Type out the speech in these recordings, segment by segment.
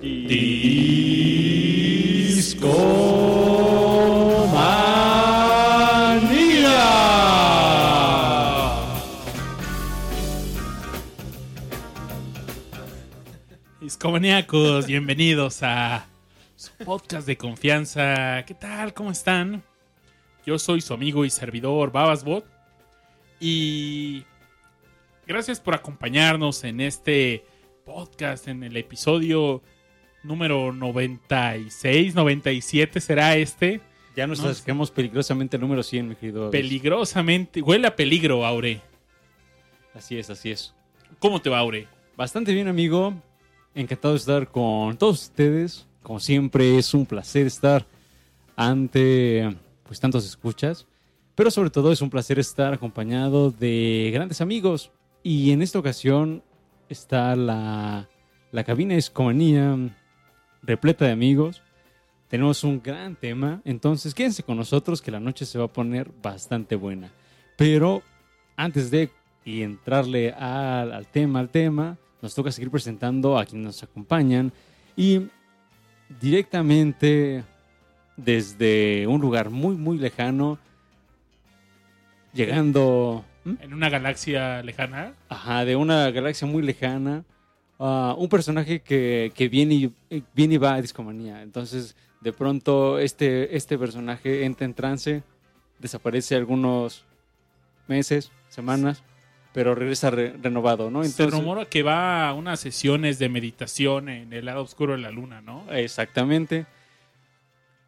Discomanía. Discomaníacos, bienvenidos a su podcast de confianza. ¿Qué tal? ¿Cómo están? Yo soy su amigo y servidor Babasbot. Y gracias por acompañarnos en este podcast, en el episodio número 96, 97 será este. Ya nos No, acercamos peligrosamente al número 100, mi querido. Peligrosamente. Huele a peligro, Aure. Así es, así es. ¿Cómo te va, Aure? Bastante bien, amigo. Encantado de estar con todos ustedes. Como siempre, es un placer estar ante pues tantos escuchas. Pero sobre todo es un placer estar acompañado de grandes amigos. Y en esta ocasión está la, la cabina Escomanía repleta de amigos. Tenemos un gran tema. Entonces quédense con nosotros que la noche se va a poner bastante buena. Pero antes de y entrarle al, al tema, al tema, nos toca seguir presentando a quienes nos acompañan y directamente desde un lugar muy, muy lejano, llegando ¿Mm? En una galaxia lejana. ajá, de una galaxia muy lejana, ah, un personaje que, que viene, y, eh, viene y va a Discomanía. Entonces, de pronto, este, este personaje entra en trance, desaparece algunos meses, semanas, pero regresa re- renovado, ¿no? Se rumora que va a unas sesiones de meditación en el lado oscuro de la luna, ¿no? Exactamente.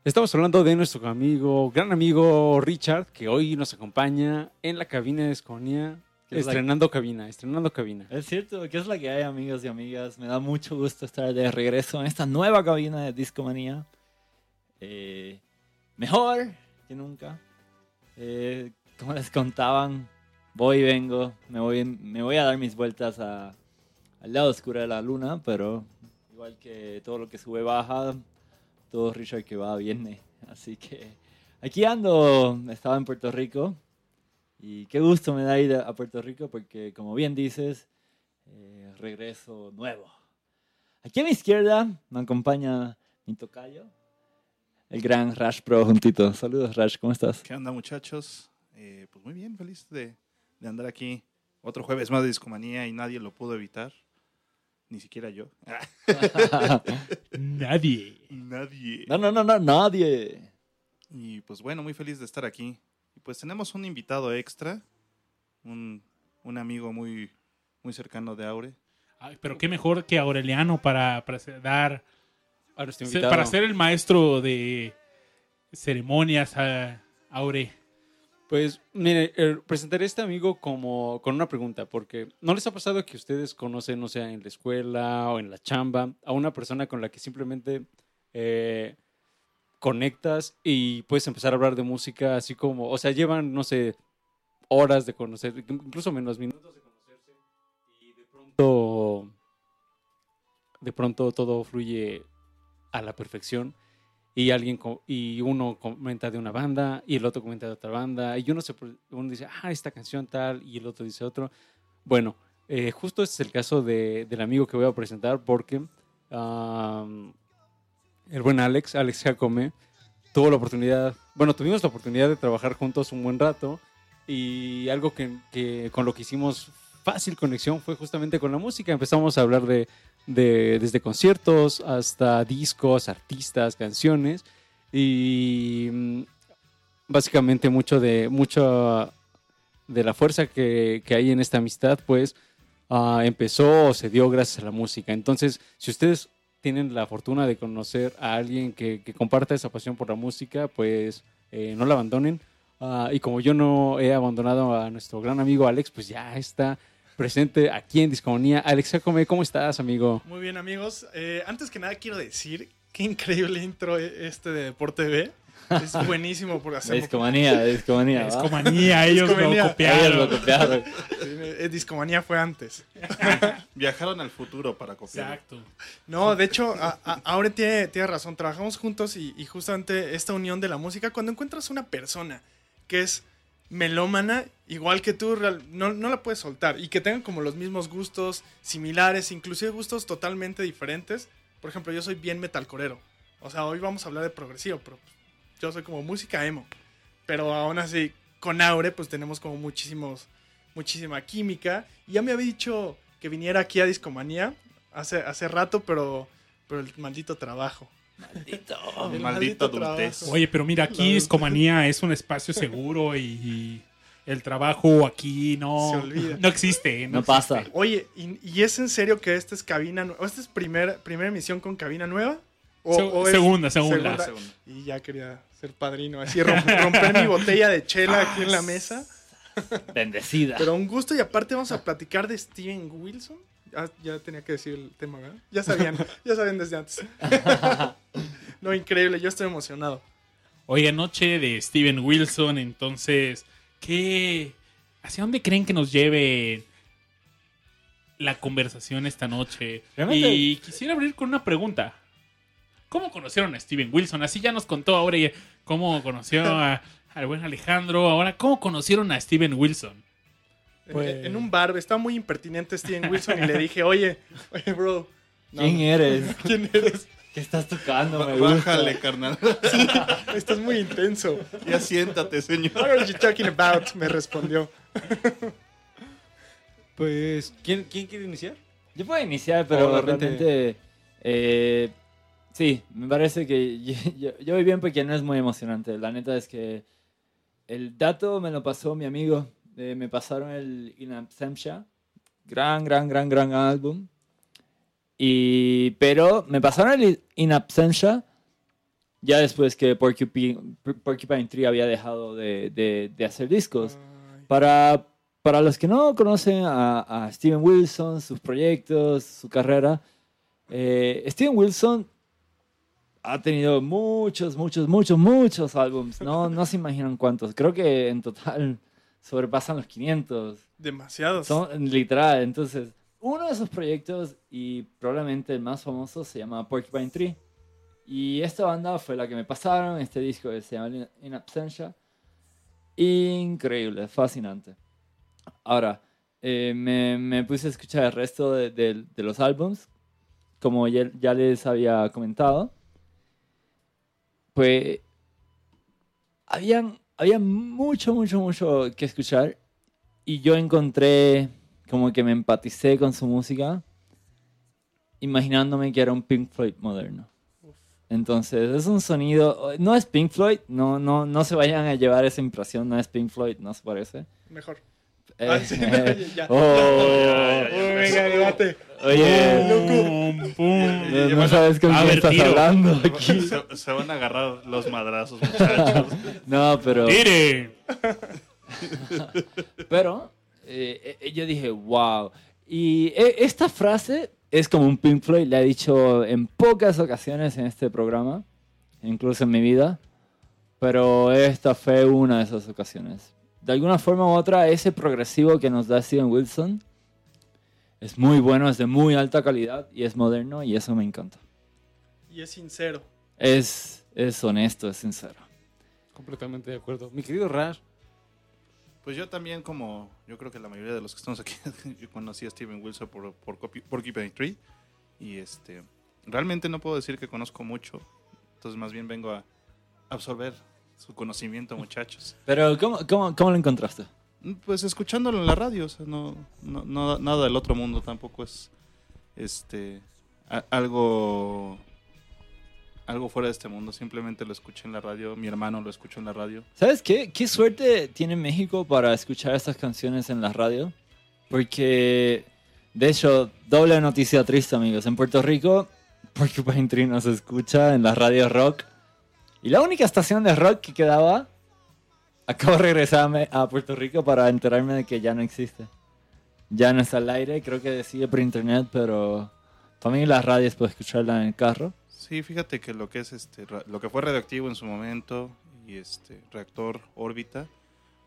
Estamos hablando de nuestro amigo, gran amigo Richard, que hoy nos acompaña en la cabina de Esconia, Que es estrenando cabina, estrenando cabina. Es cierto, ¿qué es la que hay, amigos y amigas? Me da mucho gusto estar de regreso en esta nueva cabina de Discomanía. Eh, mejor que nunca. Eh, como les contaban, voy y vengo. Me voy, me voy a dar mis vueltas a- al lado oscuro de la luna, pero igual que todo lo que sube baja, todo Richard que va viene. Así que aquí ando, estaba en Puerto Rico. Y qué gusto me da ir a Puerto Rico porque, como bien dices, eh, regreso nuevo. Aquí a mi izquierda me acompaña mi tocayo, el gran Rash Pro juntito. Saludos, Rash, ¿cómo estás? ¿Qué onda, muchachos? Eh, pues muy bien, feliz de, de andar aquí. Otro jueves más de discomanía y nadie lo pudo evitar. Ni siquiera yo. Nadie. nadie. no, no, no, no, nadie. Y pues bueno, muy feliz de estar aquí. Y pues tenemos un invitado extra. Un, un amigo muy, muy cercano de Aure. Ay, pero qué mejor que Aureliano para, para ser- dar, para ser el maestro de ceremonias a Aure. Pues mire, eh, presentaré a este amigo como con una pregunta, porque ¿no les ha pasado que ustedes conocen, o sea, en la escuela o en la chamba, a una persona con la que simplemente eh, conectas y puedes empezar a hablar de música así como, o sea, llevan, no sé, horas de conocer, incluso menos minutos de conocerse y de pronto, de pronto todo fluye a la perfección y alguien y uno comenta de una banda y el otro comenta de otra banda y uno se uno dice ah esta canción tal y el otro dice otro. Bueno eh, justo este es el caso de- del amigo que voy a presentar porque am, el buen Alex Alex Jacome tuvo la oportunidad bueno tuvimos la oportunidad de trabajar juntos un buen rato y algo que, que con lo que hicimos fácil conexión fue justamente con la música. Empezamos a hablar de de- desde conciertos hasta discos, artistas, canciones y mm, básicamente mucho de mucho de la fuerza que, que hay en esta amistad pues ah, empezó o se dio gracias a la música. Entonces, si ustedes tienen la fortuna de conocer a alguien que, que comparta esa pasión por la música, pues eh, no la abandonen. Ah, y como yo no he abandonado a nuestro gran amigo Alex, pues ya está presente aquí en Discomanía. Alex Jacome, ¿cómo estás, amigo? Muy bien, amigos. Eh, antes que nada, quiero decir qué increíble intro e- este de Deporte B. Es buenísimo por De hacerlo. discomanía, discomanía. Es ¿va? comanía, ellos Discomanía. lo copiaron. Ellos lo copiaron. Eh, Discomanía fue antes. Viajaron al futuro para copiar. Exacto. No, de hecho, a- a- ahora tiene, tiene razón. Trabajamos juntos y, y justamente esta unión de la música, cuando encuentras una persona que es melómana, igual que tú, no, no la puedes soltar. Y que tengan como los mismos gustos, similares, inclusive gustos totalmente diferentes. Por ejemplo, yo soy bien metalcorero. O sea, hoy vamos a hablar de progresivo, pero yo soy como música emo. Pero aún así, con Aure, pues tenemos como muchísimos, muchísima química. Y ya me había dicho que viniera aquí a Discomanía hace, hace rato, pero, pero el maldito trabajo. El maldito adultez. Oye, pero mira, aquí. Discomanía es un espacio seguro y, y el trabajo aquí no, no existe. No pasa. Oye, ¿y, y es en serio que esta es cabina nueva? ¿Esta es primer, primera emisión con cabina nueva? ¿O- Se- o es segunda, segunda. Y ya quería ser padrino, así rom- romper mi botella de chela aquí en la mesa. Bendecida. Pero un gusto y aparte vamos a platicar de Steven Wilson. Ya, ya tenía que decir el tema, ¿verdad? Ya sabían, ya sabían desde antes. no, increíble, yo estoy emocionado. Oye, noche de Steven Wilson, entonces, ¿qué? ¿Hacia dónde creen que nos lleve la conversación esta noche? Realmente- Y quisiera abrir con una pregunta. ¿Cómo conocieron a Steven Wilson? Así ya nos contó ahora cómo conoció a- al buen Alejandro. Ahora, ¿cómo conocieron a Steven Wilson? En- Pues- En, un bar, estaba muy impertinente Steven Wilson y le dije, oye, oye, bro. no, ¿Quién eres? ¿Quién eres? ¿Qué estás tocando? Me gusta. Bájale, carnal. Estás muy intenso. ya siéntate, señor. What are you talking about? Me respondió. Pues, ¿quién, quién quiere iniciar? Yo puedo iniciar, pero O de repente- realmente. eh, sí, me parece que yo, yo- yo voy bien porque no es muy emocionante. La neta es que el dato me lo pasó mi amigo. Eh, me pasaron el In Absentia. Gran, gran, gran, gran álbum. Y, pero me pasaron el In Absentia ya después que Porcupine, Porcupine Tree había dejado de, de- de hacer discos. Ay, Para, para los que no conocen a, a Steven Wilson, sus proyectos, su carrera, eh, Steven Wilson ha tenido muchos, muchos, muchos, muchos álbums. No, no se imaginan cuántos. Creo que en total sobrepasan los 500. demasiados. Son literal. Entonces, uno de esos proyectos y probablemente el más famoso se llama Porcupine Tree. Y esta banda fue la que me pasaron, este disco que se llama In- Absentia. Increíble, fascinante. Ahora, eh, me, me puse a escuchar el resto de, de- de los álbums, como ya, ya les había comentado. Pues, habían, había mucho, mucho, mucho que escuchar y yo encontré como que me empaticé con su música imaginándome que era un Pink Floyd moderno. Entonces es un sonido, no es Pink Floyd, no, no, no se vayan a llevar esa impresión, no es Pink Floyd, no se parece. Mejor. Eh, Ah, sí, no, ya, ya. oh, oye, Pum, pum. no, no sabes con quién ver, estás tiro. hablando aquí. Se, se van a agarrar los madrazos, muchachos. No, pero... ¡Tire! Pero eh, eh, yo dije, wow. Y eh, esta frase es como un Pink Floyd, le he dicho en pocas ocasiones en este programa, incluso en mi vida, pero esta fue una de esas ocasiones. De alguna forma u otra, ese progresivo que nos da Steven Wilson es muy bueno, es de muy alta calidad y es moderno y eso me encanta. Y es sincero. Es, es honesto, es sincero. Completamente de acuerdo. Mi querido Rash, Pues yo también, como yo creo que la mayoría de los que estamos aquí, yo conocí a Steven Wilson por, por Copi- Porcupine Tree. Y este, realmente no puedo decir que conozco mucho. Entonces más bien vengo a absorber su conocimiento, muchachos. Pero ¿cómo, cómo, cómo lo encontraste? Pues escuchándolo en la radio, o sea, no, no, no- nada del otro mundo tampoco es este a- algo algo fuera de este mundo. Simplemente lo escuché en la radio, mi hermano lo escuchó en la radio. ¿Sabes qué? ¿Qué suerte tiene México para escuchar estas canciones en la radio? Porque, de hecho, doble noticia triste, amigos. En Puerto Rico, Porcupine Tree no se escucha en la radio rock. Y la única estación de rock que quedaba, acabo de regresarme a Puerto Rico para enterarme de que ya no existe. Ya no está al aire, creo que sigue por internet, pero también las radios puedo escucharla en el carro. Sí, fíjate que lo que es este lo que fue radioactivo en su momento y este reactor órbita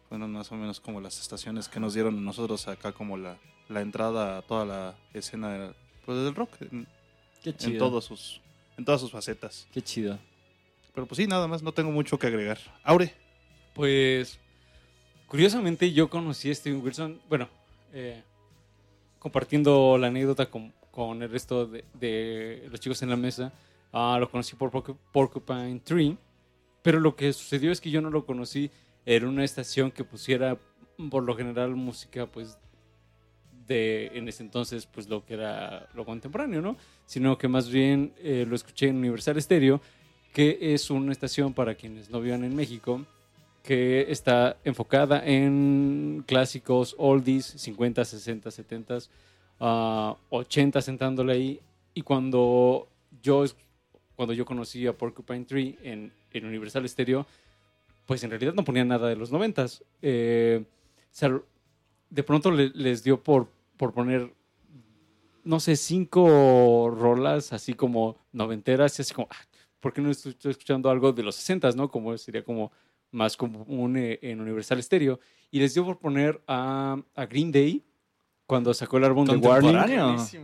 fueron más o menos como las estaciones que nos dieron nosotros acá como la, la entrada a toda la escena del, pues, del rock en, Qué en chido. todos sus en todas sus facetas. Qué chido. Pero pues sí, nada más, no tengo mucho que agregar. Aure, pues Curiosamente, yo conocí a Steven Wilson, bueno, eh, compartiendo la anécdota con, con el resto de, los chicos en la mesa, ah, lo conocí por Porcu- Porcupine Tree, pero lo que sucedió es que yo no lo conocí en una estación que pusiera, por lo general, música, pues, de, en ese entonces, pues, lo que era lo contemporáneo, ¿no? Sino que más bien eh, lo escuché en Universal Stereo, que es una estación para quienes no vivan en México, que está enfocada en clásicos, oldies, 50, 60, 70, ah, 80 sentándole ahí. Y cuando yo, cuando yo conocí a Porcupine Tree en, en Universal Stereo, pues en realidad no ponía nada de los 90. Eh, de pronto le- les dio por, por poner, no sé, cinco rolas así como noventeras, y así como, ah, ¿por qué no estoy, escuchando algo de los 60, no? Como sería como más común eh, en Universal Stereo. Y les dio por poner a, a Green Day cuando sacó el álbum de Warning.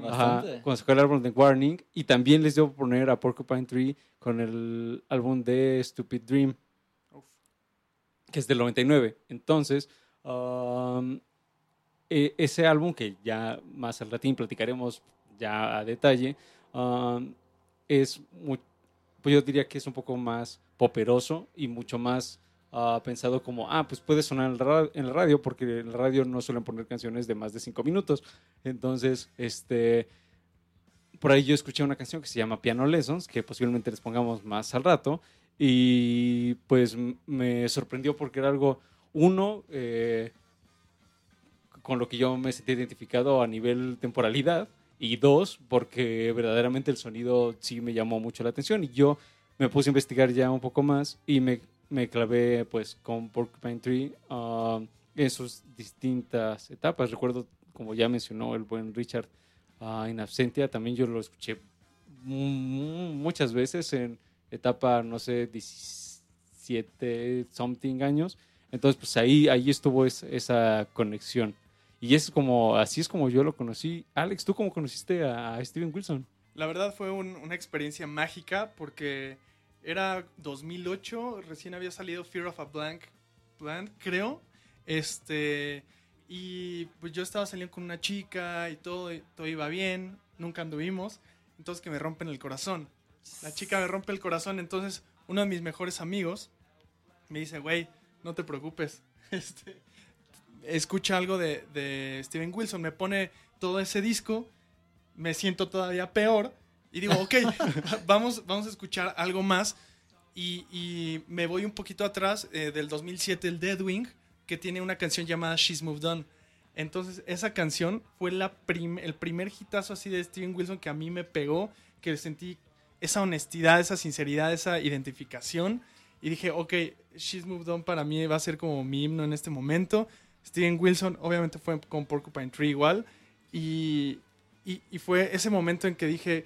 Ajá, cuando sacó el álbum de Warning. Y también les dio por poner a Porcupine Tree con el álbum de Stupid Dream, Uf. que es del 99. Entonces, um, e- ese álbum, que ya más al latín platicaremos ya a detalle, um, es muy, pues yo diría que es un poco más poperoso y mucho más ah, pensado como, ah, pues puede sonar en la radio, porque en la radio no suelen poner canciones de más de cinco minutos. Entonces, este, por ahí yo escuché una canción que se llama Piano Lessons, que posiblemente les pongamos más al rato, y pues me sorprendió porque era algo, uno, eh, con lo que yo me sentí identificado a nivel temporalidad, y dos, porque verdaderamente el sonido sí me llamó mucho la atención, y yo me puse a investigar ya un poco más y me, me clavé pues con Porcupine Tree ah, en sus distintas etapas. Recuerdo, como ya mencionó el buen Richard, ah, en Absentia, también yo lo escuché mu- muchas veces en etapa, no sé, 17 something años. Entonces, pues ahí, ahí estuvo es- esa conexión. Y es como, así es como yo lo conocí. Alex, ¿tú cómo conociste a, Steven Wilson? La verdad fue un- una experiencia mágica porque era 2008, recién había salido Fear of a Blank Plan, creo. Este, y pues yo estaba saliendo con una chica y todo, todo iba bien, nunca anduvimos, entonces que me rompen el corazón. La chica me rompe el corazón, entonces uno de mis mejores amigos me dice, güey, no te preocupes, este, escucha algo de, de Steven Wilson, me pone todo ese disco, me siento todavía peor y digo, ok, vamos, vamos a escuchar algo más. Y, y me voy un poquito atrás eh, del 2007, el Deadwing, que tiene una canción llamada She's Moved On. Entonces, esa canción fue la prim- el primer hitazo así de Steven Wilson que a mí me pegó, que sentí esa honestidad, esa sinceridad, esa identificación. Y dije, ok, She's Moved On para mí va a ser como mi himno en este momento. Steven Wilson, obviamente fue con Porcupine Tree igual. Y, y, y fue ese momento en que dije,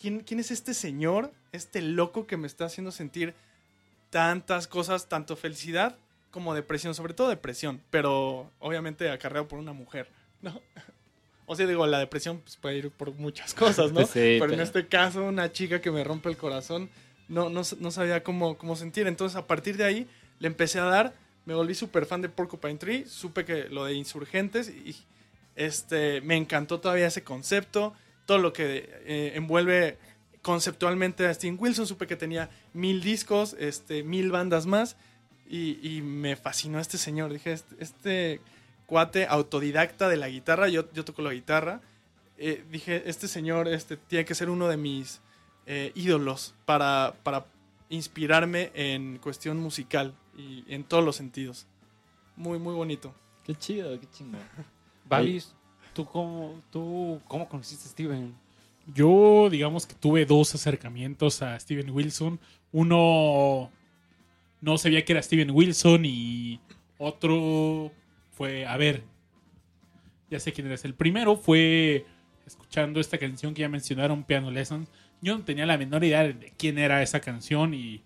¿quién, ¿quién es este señor, este loco que me está haciendo sentir tantas cosas, tanto felicidad como depresión, sobre todo depresión, pero obviamente acarreado por una mujer, ¿no? O sea, digo, la depresión pues, puede ir por muchas cosas, ¿no? Sí, pero en pero- este caso, una chica que me rompe el corazón, no, no, no sabía cómo, cómo sentir. Entonces, a partir de ahí, le empecé a dar, me volví súper fan de Porcupine Tree, supe que lo de Insurgentes y este, me encantó todavía ese concepto, todo lo que eh, envuelve conceptualmente a Steven Wilson, supe que tenía mil discos, este, mil bandas más y, me fascinó este señor, dije, este, este cuate autodidacta de la guitarra, yo, yo toco la guitarra, eh, dije, este señor este, tiene que ser uno de mis eh, ídolos para, para inspirarme en cuestión musical y en todos los sentidos. Muy, muy bonito. Qué chido, qué chingón. Babis, ¿tú cómo, ¿tú cómo conociste a Steven? Yo, digamos que tuve dos acercamientos a Steven Wilson. Uno no sabía que era Steven Wilson y otro fue, a ver, ya sé quién eres. El primero fue escuchando esta canción que ya mencionaron, Piano Lessons. Yo no tenía la menor idea de quién era esa canción y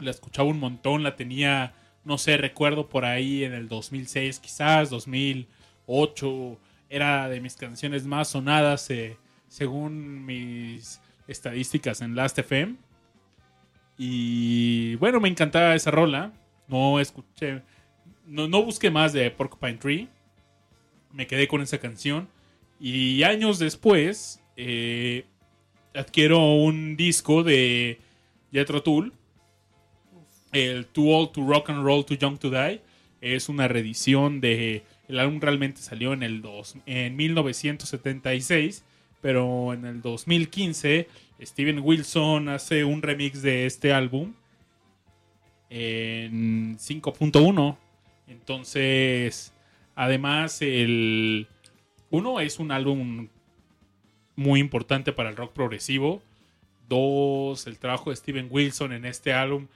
la escuchaba un montón, la tenía, no sé, recuerdo por ahí en el 2006 quizás, 2008, era de mis canciones más sonadas eh, según mis estadísticas en Last.fm. Y bueno, me encantaba esa rola. No escuché, no, no busqué más de Porcupine Tree. Me quedé con esa canción. Y años después, eh, adquiero un disco de Jethro Tull. El Too Old to Rock and Roll, Too Young to Die. Es una reedición de. El álbum realmente salió en, el dos, en 1976. Pero en el 2015, Steven Wilson hace un remix de este álbum en 5.1. Entonces, además, el uno es un álbum muy importante para el rock progresivo. Dos, el trabajo de Steven Wilson en este álbum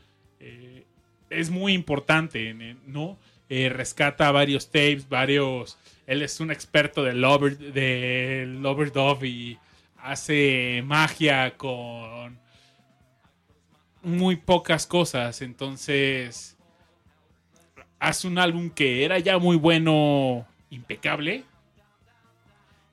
eh, es muy importante, ¿no? Eh, rescata varios tapes, varios. Él es un experto del Lover, del Overdove y hace magia con muy pocas cosas. Entonces, hace un álbum que era ya muy bueno, impecable.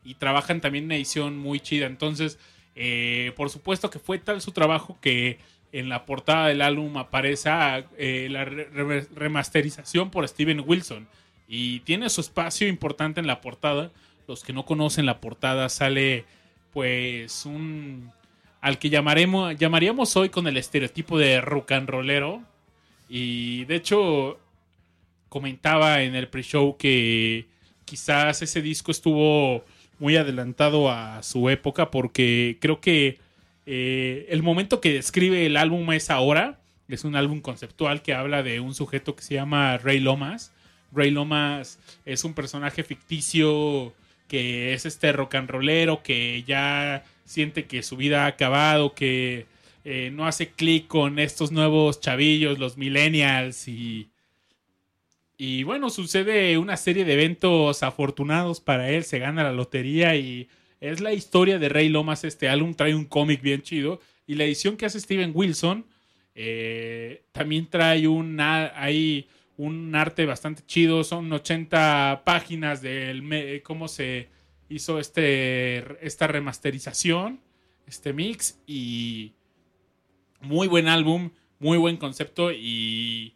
Y trabajan también una edición muy chida. Entonces, eh, por supuesto que fue tal su trabajo que en la portada del álbum aparece eh, la re- remasterización por Steven Wilson. Y tiene su espacio importante en la portada. Los que no conocen la portada sale pues un... Al que llamaremos, llamaríamos hoy con el estereotipo de rock. Y de hecho comentaba en el pre-show que quizás ese disco estuvo muy adelantado a su época porque creo que eh, el momento que describe el álbum es ahora. Es un álbum conceptual que habla de un sujeto que se llama Ray Lomas. Ray Lomas es un personaje ficticio que es este rock and rollero que ya siente que su vida ha acabado, que eh, no hace clic con estos nuevos chavillos, los millennials y... Y bueno, sucede una serie de eventos afortunados para él, se gana la lotería y es la historia de Ray Lomas. Este álbum trae un cómic bien chido y la edición que hace Steven Wilson eh, también trae un arte bastante chido. Son 80 páginas de cómo se hizo este, esta remasterización, este mix y muy buen álbum, muy buen concepto y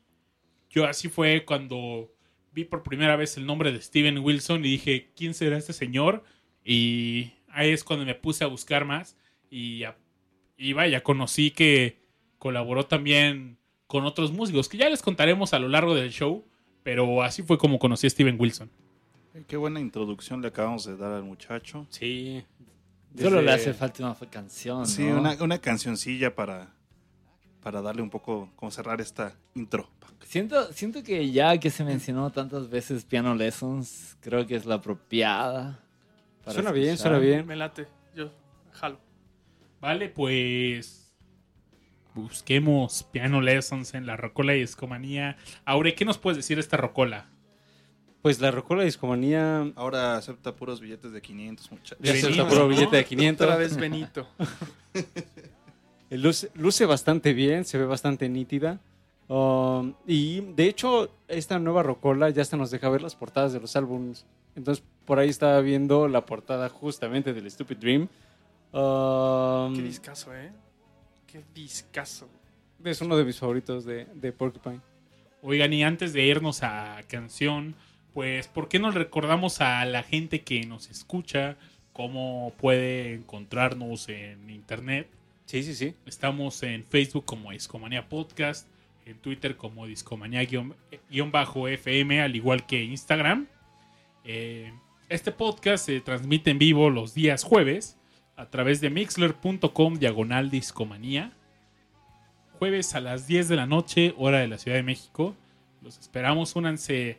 yo así fue cuando vi por primera vez el nombre de Steven Wilson y dije, ¿quién será este señor? Y ahí es cuando me puse a buscar más y, y vaya, conocí que colaboró también con otros músicos, que ya les contaremos a lo largo del show, pero así fue como conocí a Steven Wilson. Qué buena introducción le acabamos de dar al muchacho. Sí. Solo le hace falta una canción, Sí, ¿no? una, una cancioncilla para, para darle un poco, como cerrar esta intro. Siento, siento que ya que se mencionó tantas veces Piano Lessons, creo que es la apropiada. Para Suena bien, suena bien. Me late. Yo jalo. Vale, pues busquemos Piano Lessons en la Rocola y Discomanía. Aure, ¿qué nos puedes decir de esta Rocola? Pues la Rocola Discomanía Ahora acepta puros billetes de 500, muchachos. ya Benito, acepta puro ¿no? billete de 500. Otra vez Benito. Luce, luce bastante bien, se ve bastante nítida. Um, y de hecho, esta nueva Rocola ya hasta nos deja ver las portadas de los álbumes. Entonces, por ahí estaba viendo la portada justamente del Stupid Dream. Um, Qué discazo, ¿eh? Qué discazo. es uno de mis favoritos de, de Porcupine. Oigan, y antes de irnos a canción, pues, ¿por qué no recordamos a la gente que nos escucha cómo puede encontrarnos en internet? Sí, sí, sí. Estamos en Facebook como Discomanía Podcast, en Twitter como Discomanía-FM, al igual que Instagram. Eh, este podcast se transmite en vivo los días jueves a través de mixler.com diagonal discomanía. Jueves a las 10 de la noche, hora de la Ciudad de México. Los esperamos, únanse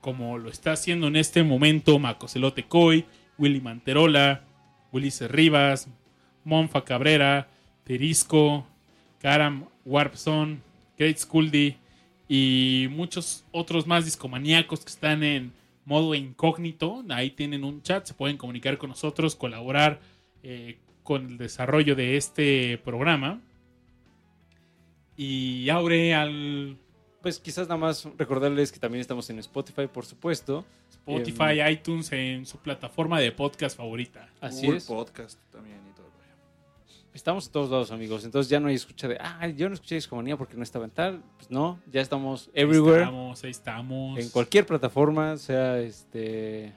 como lo está haciendo en este momento Macocelote Coy, Willy Manterola, Willy Rivas, Monfa Cabrera, Terisco, Karam Warpson, Great Skuldy y muchos otros más discomaníacos que están en modo incógnito. Ahí tienen un chat, se pueden comunicar con nosotros, colaborar eh, con el desarrollo de este programa. Y Aure al Pues quizás nada más recordarles que también estamos en Spotify, por supuesto. Spotify, iTunes en su plataforma de podcast favorita. Así Google es. Podcast también Estamos en todos lados, amigos. Entonces ya no hay escucha de, ah, yo no escuché Discomanía porque no estaba en tal. Pues no, ya estamos everywhere. Ahí estamos, ahí estamos. En cualquier plataforma, sea este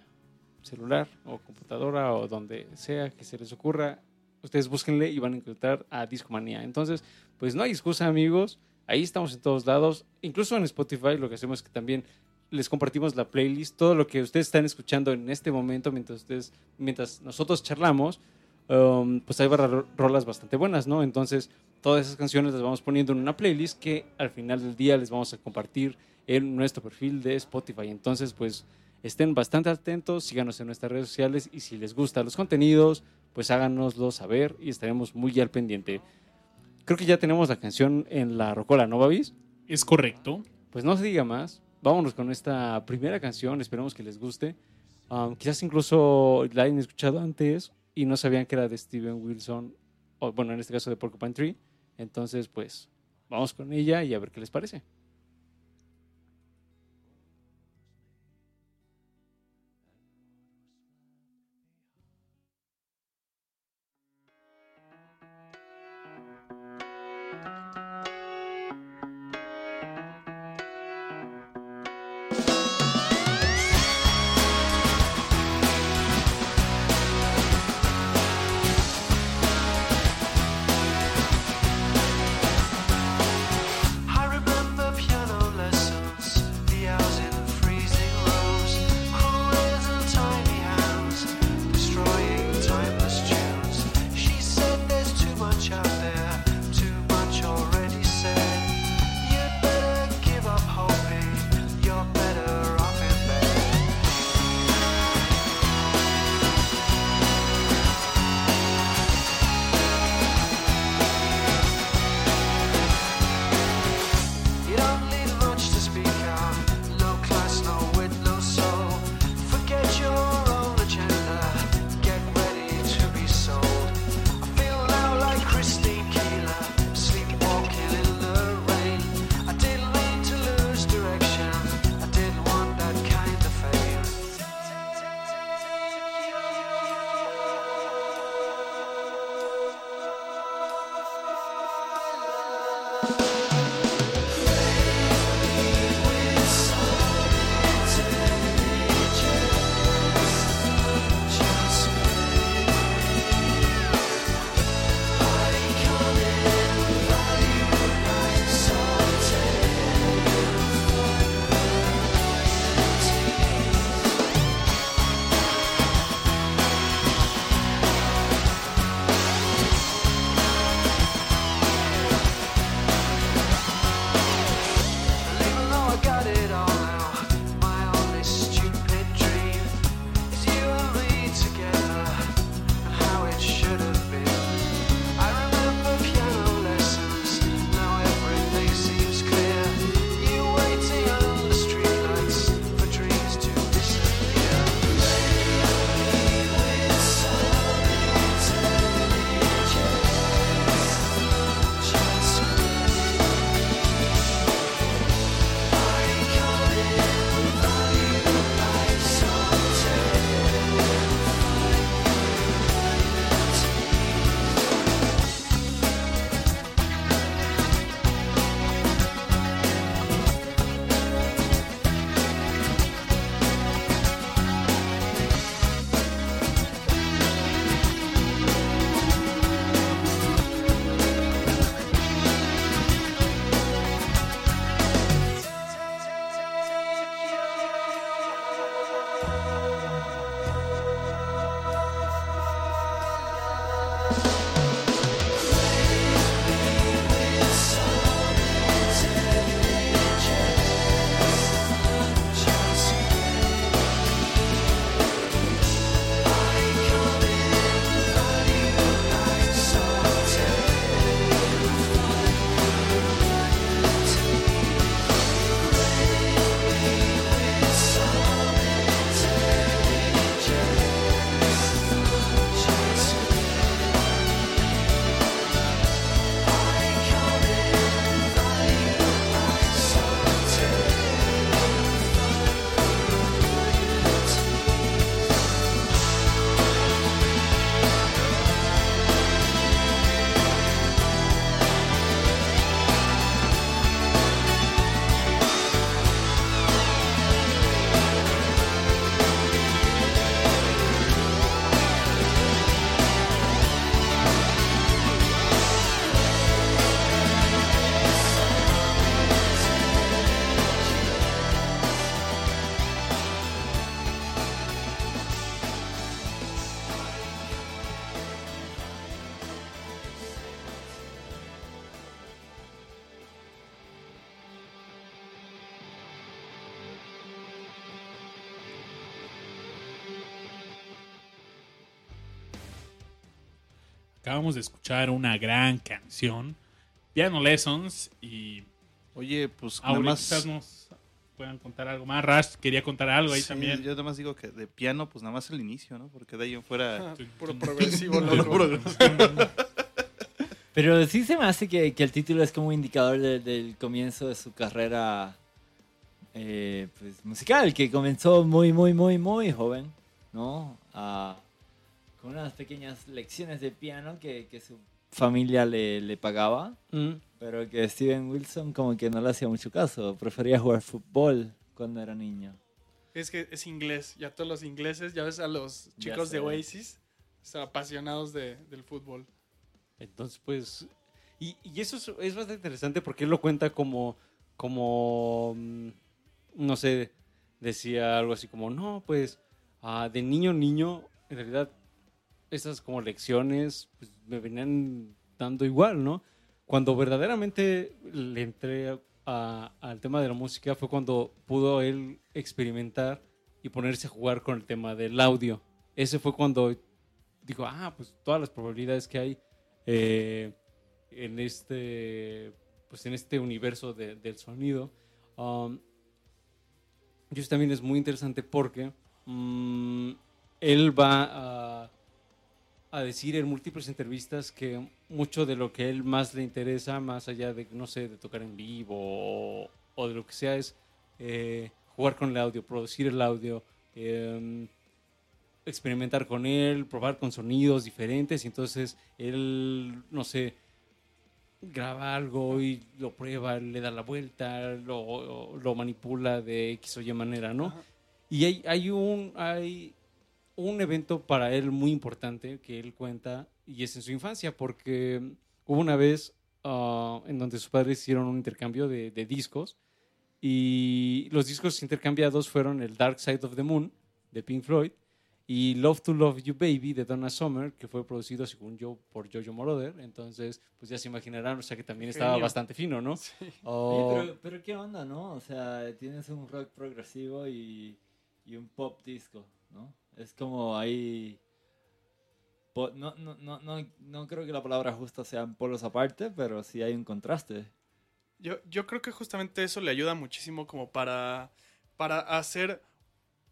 celular o computadora o donde sea que se les ocurra, ustedes búsquenle y van a encontrar a Discomanía. Entonces, pues no hay excusa, amigos. Ahí estamos en todos lados. Incluso en Spotify lo que hacemos es que también les compartimos la playlist, todo lo que ustedes están escuchando en este momento mientras ustedes, mientras nosotros charlamos, um, pues hay barra- rolas bastante buenas, ¿no? Entonces, todas esas canciones las vamos poniendo en una playlist que al final del día les vamos a compartir en nuestro perfil de Spotify. Entonces, pues estén bastante atentos, síganos en nuestras redes sociales y si les gustan los contenidos, pues háganoslo saber y estaremos muy al pendiente. Creo que ya tenemos la canción en la rocola, ¿no, Babis? Es correcto. Pues no se diga más. Vámonos con esta primera canción. Esperemos que les guste. Um, quizás incluso la hayan escuchado antes y no sabían que era de Steven Wilson, o bueno, en este caso de Porcupine Tree. Entonces, pues vamos con ella y a ver qué les parece. Acabamos de escuchar una gran canción, Piano Lessons, y Oye, pues nada ahora más. quizás nos puedan contar algo más. Rash quería contar algo ahí Sí, también. Yo nada más digo que de piano, pues nada más el inicio, ¿no? Porque de ahí en fuera. Ah, Puro progresivo, loco. progresivo. Pero sí se me hace que, que el título es como un indicador de- del comienzo de su carrera eh, pues, musical, que comenzó muy, muy, muy, muy joven, ¿no? Ah, con unas pequeñas lecciones de piano que, que su familia le, le pagaba, Mm. pero que Steven Wilson como que no le hacía mucho caso, prefería jugar fútbol cuando era niño. Es que es inglés. Ya todos los ingleses, ya ves a los chicos de. Oasis, son apasionados de- del fútbol. Entonces, pues. Y, y eso es, es bastante interesante porque él lo cuenta como. Como. mm, No sé. Decía algo así como: No, pues. ah, de niño, niño. En realidad. Esas como lecciones. Pues me venían dando igual, ¿no? Cuando verdaderamente le entré al tema de la música fue cuando pudo él experimentar y ponerse a jugar con el tema del audio. Ese fue cuando dijo, ah, pues todas las probabilidades que hay eh, en este pues en este universo de- del sonido. Um, y eso también es muy interesante porque mm, él va a, a decir en múltiples entrevistas que mucho de lo que él más le interesa, más allá de, no sé, de tocar en vivo o, o de lo que sea, es eh, jugar con el audio, producir el audio, em, experimentar con él, probar con sonidos diferentes. Y entonces él, no sé, graba algo y lo prueba, le da la vuelta, lo, lo manipula de X o Y manera, ¿no? Ajá. Y hay, hay, un, hay un evento para él muy importante que él cuenta y es en su infancia porque hubo una vez ah, en donde sus padres hicieron un intercambio de, de discos y los discos intercambiados fueron el Dark Side of the Moon de Pink Floyd y Love to Love You Baby de Donna Summer, que fue producido, según yo, por Jojo Moroder. Entonces, pues ya se imaginarán, o sea que también estaba Genio. bastante fino, ¿no? Sí. Oh, Oye, pero, pero qué onda, ¿no? O sea, tienes un rock progresivo y, y un pop disco, ¿no? Es como ahí... No, no, no, no, creo que la palabra justa sean polos aparte, pero sí hay un contraste. Yo, yo creo que justamente eso le ayuda muchísimo como para, para hacer,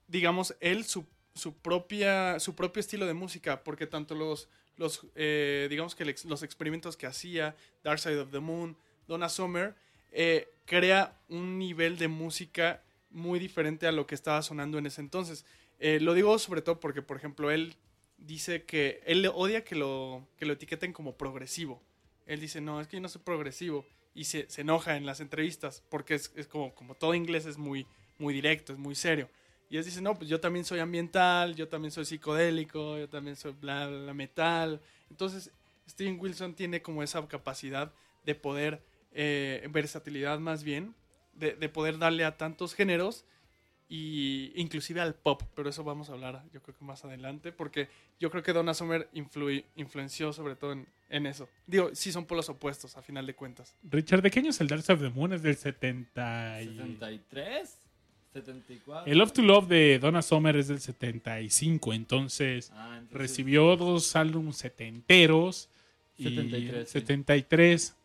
digamos, él su, su, propia, su propio estilo de música, porque tanto los, los eh, digamos que los experimentos que hacía, Dark Side of the Moon, Donna Summer, eh, crea un nivel de música muy diferente a lo que estaba sonando en ese entonces. Eh, lo digo sobre todo porque, por ejemplo, él dice que él odia que lo, que lo etiqueten como progresivo. Él dice, no, es que yo no soy progresivo. Y se, se enoja en las entrevistas porque es, es como, como todo inglés es muy, muy directo, es muy serio. Y él dice, no, pues yo también soy ambiental, yo también soy psicodélico, yo también soy bla, metal. Entonces, Steven Wilson tiene como esa capacidad de poder, eh, versatilidad más bien, de, de poder darle a tantos géneros y inclusive al pop, pero eso vamos a hablar yo creo que más adelante, porque yo creo que Donna Summer influi- influenció sobre todo en, en eso. Digo, sí son polos opuestos a final de cuentas. Richard, ¿de qué año es el Dark Side of the Moon? Es del 70 y... ¿73? ¿74? El Love to Love de Donna Summer es del 75, entonces Ah, entonces- recibió dos álbumes setenteros. y 73, sí. 73.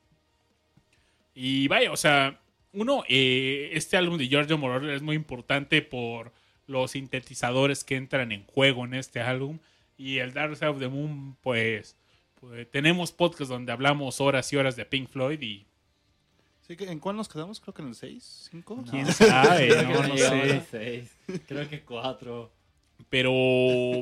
Y vaya, o sea, uno, eh, este álbum de Giorgio Moroder es muy importante por los sintetizadores que entran en juego en este álbum. Y el Dark Side of the Moon, pues, pues tenemos podcasts donde hablamos horas y horas de Pink Floyd y Sí, que- ¿En cuál nos quedamos? Creo que en el 6, 5. No. quién sabe, Creo que no, no sé. a seis. Creo que cuatro. Pero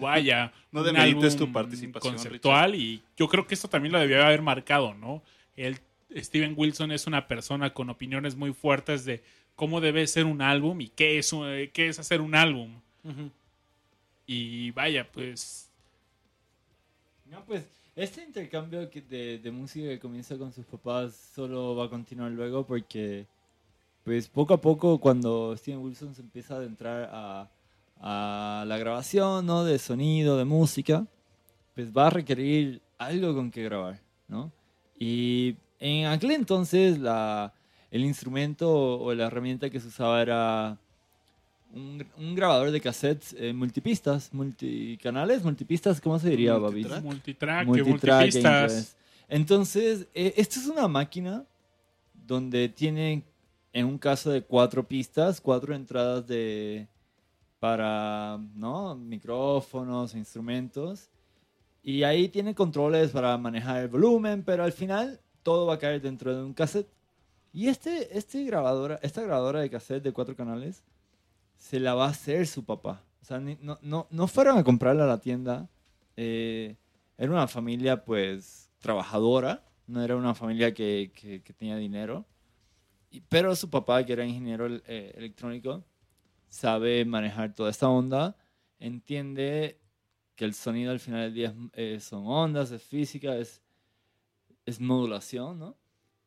vaya, No demerites tu participación, conceptual y yo creo que esto también lo debió haber marcado, ¿no? El Steven Wilson es una persona con opiniones muy fuertes de cómo debe ser un álbum y qué es un- eh, qué es hacer un álbum. ujú. Y vaya, pues No, pues este intercambio que- de, de música que comienza con sus papás solo va a continuar luego porque, pues poco a poco, cuando Steven Wilson se empieza a adentrar a, a la grabación, ¿no? De sonido, de música, pues va a requerir algo con que grabar, ¿no? Y en aquel entonces la, el instrumento o la herramienta que se usaba era un, un grabador de cassettes eh, multipistas, multicanales, multipistas, ¿cómo se diría, Babi? Multitrack. Multitrack, multipistas. Entonces, eh, esta es una máquina donde tiene, en un caso de cuatro pistas, cuatro entradas de para ¿no? micrófonos, instrumentos. Y ahí tiene controles para manejar el volumen, pero al final todo va a caer dentro de un cassette. Y este, este grabadora, esta grabadora de cassette de cuatro canales se la va a hacer su papá. O sea, no, no, no fueron a comprarla a la tienda. Eh, era una familia, pues, trabajadora. No era una familia que, que- tenía dinero. Pero su papá, que era ingeniero eh, electrónico, sabe manejar toda esta onda. Entiende que el sonido al final del día es- eh, son ondas, es física, es, es modulación, ¿no?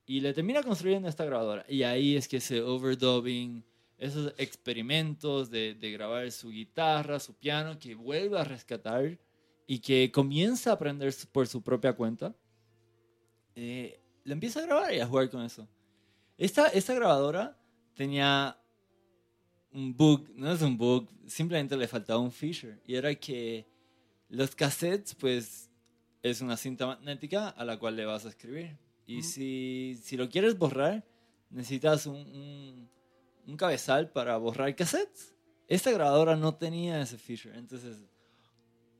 Y le termina construyendo esta grabadora. Y ahí es que ese overdubbing, esos experimentos de, de grabar su guitarra, su piano, que vuelve a rescatar y que comienza a aprender por su propia cuenta, eh, le empieza a grabar y a jugar con eso. Esta, esta grabadora tenía un bug, no es un bug, simplemente le faltaba un feature. Y era que los cassettes, pues, es una cinta magnética a la cual le vas a escribir. Y si, si lo quieres borrar, necesitas un, un, un cabezal para borrar cassettes. Esta grabadora no tenía ese feature. Entonces,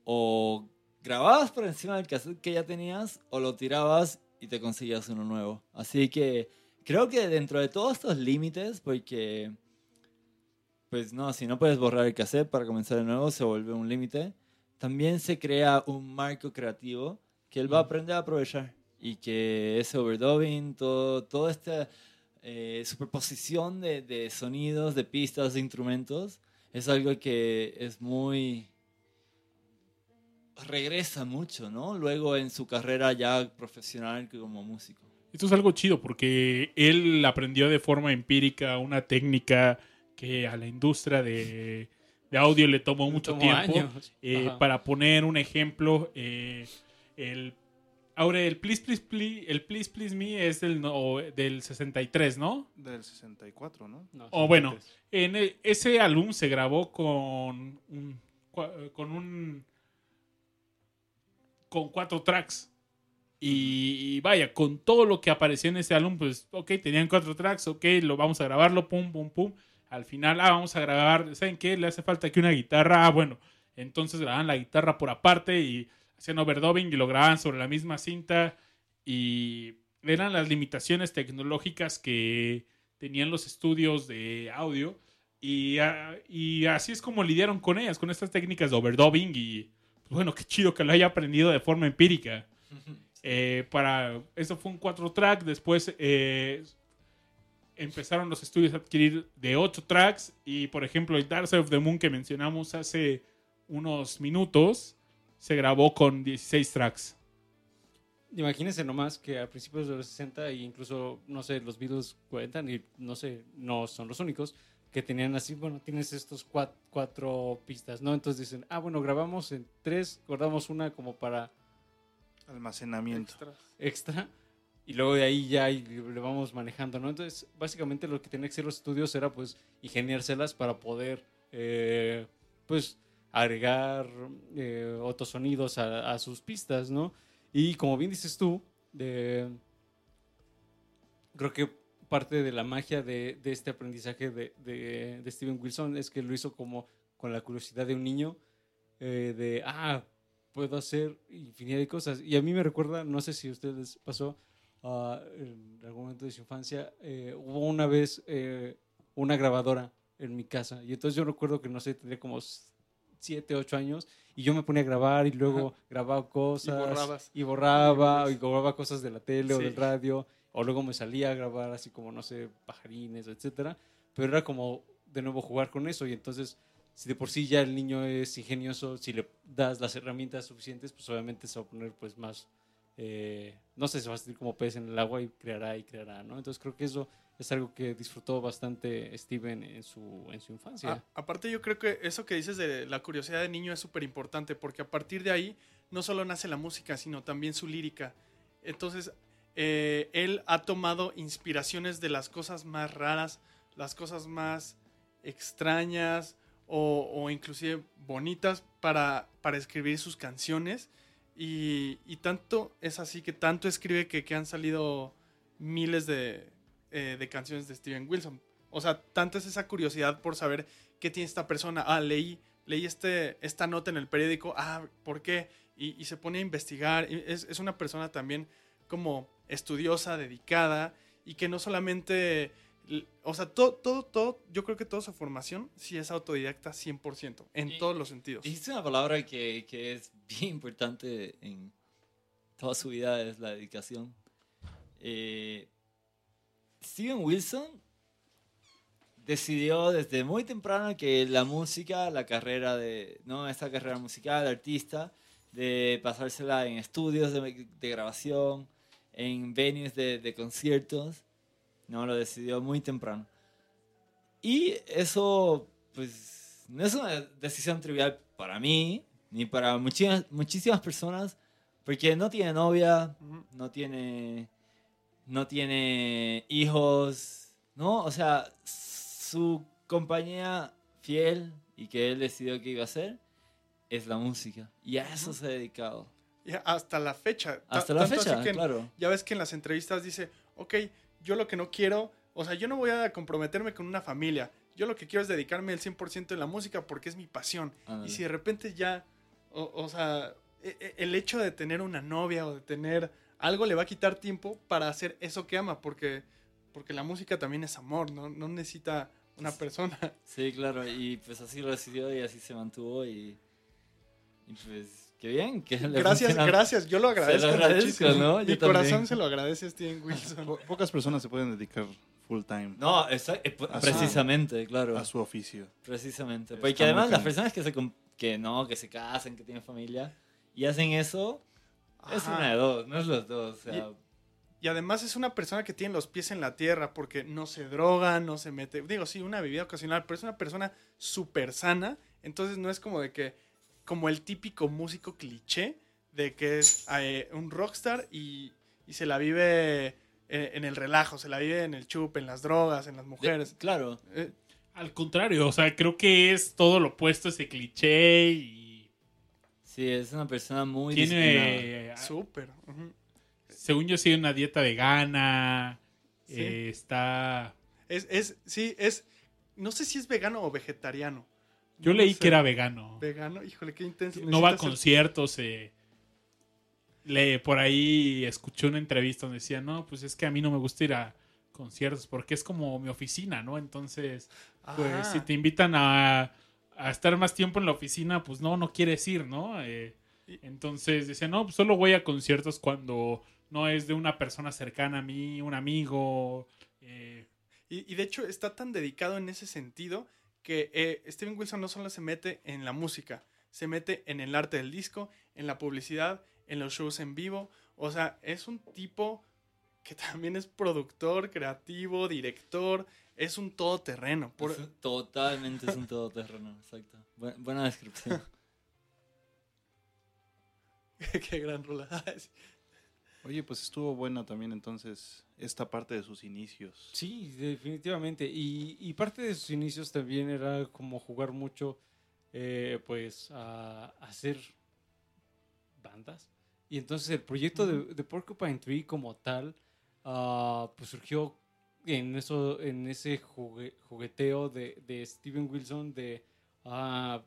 o grababas por encima del cassette que ya tenías, o lo tirabas y te conseguías uno nuevo. Así que creo que dentro de todos estos límites, porque, pues no, si no puedes borrar el cassette para comenzar de nuevo, se vuelve un límite. También se crea un marco creativo que él va a aprender a aprovechar y que ese overdubbing, todo, toda esta eh, superposición de, de sonidos, de pistas, de instrumentos, es algo que es muy... regresa mucho, ¿no? Luego en su carrera ya profesional como músico. Esto es algo chido porque él aprendió de forma empírica una técnica que a la industria de, de audio le tomó mucho Tomó tiempo. Eh, para poner un ejemplo, eh, el, ahora el Please Please Please, el Please Please Me es del, no- del 63, ¿no? Del 64, ¿no? No, O bueno, en e- ese álbum se grabó con un, con un con cuatro tracks. Y, y vaya, con todo lo que aparecía en ese álbum, pues, ok, tenían cuatro tracks, ok, lo vamos a grabarlo, pum, pum, pum. Al final, ah, vamos a grabar, ¿saben qué? Le hace falta aquí una guitarra, ah, bueno. Entonces grababan la guitarra por aparte y hacían overdubbing y lo grababan sobre la misma cinta. Y eran las limitaciones tecnológicas que tenían los estudios de audio. Y, ah, y así es como lidiaron con ellas, con estas técnicas de overdubbing. Y pues, bueno, qué chido que lo haya aprendido de forma empírica. Eh, para eso fue un 4 track. Después eh, empezaron los estudios a adquirir de 8 tracks. Y por ejemplo, el Dark Side of the Moon que mencionamos hace unos minutos se grabó con 16 tracks. Imagínense nomás que a principios de los 60 e incluso, no sé, los Beatles cuentan y no sé, no son los únicos que tenían así, bueno, tienes estos cuat- cuatro, pistas, ¿no? Entonces dicen, ah, bueno, grabamos en tres, guardamos una como para Almacenamiento. Extra. extra y luego de ahí ya le vamos manejando, ¿no? Entonces, básicamente lo que tenían que hacer los estudios era pues ingeniárselas para poder, eh, pues, agregar eh, otros sonidos a, a sus pistas, ¿no? Y como bien dices tú, creo que parte de la magia de, de este aprendizaje de, de- de Steven Wilson es que lo hizo como con la curiosidad de un niño, eh, de, ah, puedo hacer infinidad de cosas. Y a mí me recuerda, no sé si a ustedes pasó, ah, en algún momento de su infancia, eh, hubo una vez eh, una grabadora en mi casa. Y entonces yo recuerdo que, no sé, tendría como 7, 8 años. Y yo me ponía a grabar y luego grababa cosas. borrabas. Y borraba, y borraba cosas de la tele o Sí. del radio. O luego me salía a grabar así como, no sé, pajarines, etcétera. Pero era como, de nuevo, jugar con eso. Y entonces, si de por sí ya el niño es ingenioso, si le das las herramientas suficientes, pues obviamente se va a poner pues más, eh, no sé, se va a sentir como pez en el agua y creará y creará, ¿no? Entonces creo que eso es algo que disfrutó bastante Steven en su, en su infancia. Aparte yo creo que eso que dices de la curiosidad de niño es súper importante porque a partir de ahí no solo nace la música, sino también su lírica. Entonces, eh, él ha tomado inspiraciones de las cosas más raras, las cosas más extrañas o, o inclusive bonitas para, para escribir sus canciones. Y, tanto es así que tanto escribe que, que han salido miles de, eh, de canciones de Steven Wilson. O sea, tanto es esa curiosidad por saber qué tiene esta persona. Ah, leí, leí este, esta nota en el periódico. Ah, ¿por qué? Y, y se pone a investigar. Es, es una persona también como estudiosa, dedicada y que no solamente... O sea, todo, todo, todo, yo creo que toda su formación sí es autodidacta 100%, en Y- todos los sentidos. Dijiste una palabra que, que es bien importante en toda su vida, es la dedicación. Eh, Steven Wilson decidió desde muy temprano que la música, la carrera de, no, esta carrera musical, de artista, de pasársela en estudios de, de grabación, en venues de, de conciertos, no, lo decidió muy temprano. Y eso, pues, no es una decisión trivial para mí, ni para muchísimas, muchísimas personas, porque no tiene novia, no tiene, no tiene hijos, ¿no? O sea, su compañía fiel y que él decidió que iba a hacer es la música. Y a eso se ha dedicado. Y hasta la fecha. ta- Hasta la fecha, claro. Ya ves que en las entrevistas dice, ok, yo lo que no quiero, o sea, yo no voy a comprometerme con una familia. Yo lo que quiero es dedicarme el 100% en la música porque es mi pasión. Y si de repente ya, o, o sea, e- e- el hecho de tener una novia o de tener algo le va a quitar tiempo para hacer eso que ama, porque, porque la música también es amor, ¿no? No necesita una persona. Sí, claro, y pues así lo decidió y así se mantuvo y, y pues qué bien. Que le Gracias, funciona. gracico, yo lo agradezco. agradezco, muchísimo. ¿no? Yo Mi corazón también. se lo agradece a Steven Wilson. Po- pocas personas se pueden dedicar full time No, esa- eh, precisamente, claro. a su oficio. Precisamente. Porque muy además las personas que se que no, que se casan, que tienen familia y hacen eso, es una de dos, no es los dos. O sea, Y además es una persona que tiene los pies en la tierra porque no se droga, no se mete. Digo, sí, una bebida ocasional, pero es una persona súper sana. Entonces no es como de que. Como el típico músico cliché de que es eh, un rockstar y, y se la vive en, en el relajo, se la vive en el chup, en las drogas, en las de- mujeres. claro. Eh, Al contrario, o sea, creo que es todo lo opuesto a ese cliché y Sí, es una persona muy tiene, eh, súper. ujú. según yo, sigue una dieta vegana, Sí. eh, está... Es, es, sí, es. No sé si es vegano o vegetariano. Yo No leí sé. que era vegano. Vegano, híjole, qué intenso. No va a conciertos. eh. Le, por ahí escuché una entrevista donde decía, no, pues es que a mí no me gusta ir a conciertos porque es como mi oficina, ¿no? Entonces, pues Ah. si te invitan a, a estar más tiempo en la oficina, pues no, no quieres ir, ¿no? Eh, entonces decía, no, pues solo voy a conciertos cuando no es de una persona cercana a mí, un amigo. eh, Y, y de hecho está tan dedicado en ese sentido que eh, Steven Wilson no solo se mete en la música, se mete en el arte del disco, en la publicidad, en los shows en vivo. O sea, es un tipo que también es productor, creativo, director, es un todoterreno. Por- Es un- totalmente es un todoterreno, exacto. Bu- buena descripción. Qué gran rola. Oye, pues estuvo bueno también entonces esta parte de sus inicios. Sí, definitivamente. Y, y parte de sus inicios también era como jugar mucho, eh, pues, a, a hacer bandas. Y entonces el proyecto de, de Porcupine Tree como tal, ah, pues surgió en, eso, en ese jugue- jugueteo de, de Steven Wilson de, ah,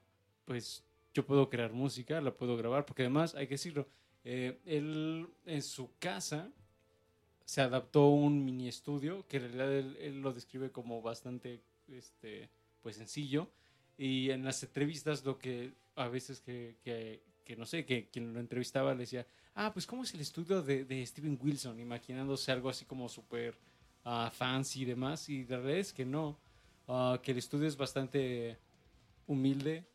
pues, yo puedo crear música, la puedo grabar, porque además, hay que decirlo, eh, él en su casa se adaptó un mini estudio que en realidad él, él lo describe como bastante este pues sencillo. Y en las entrevistas lo que a veces que, que, que no sé que quien lo entrevistaba le decía ah pues cómo es el estudio de, de Steven Wilson imaginándose algo así como súper ah, fancy y demás. Y la realidad es que no. Ah, que el estudio es bastante humilde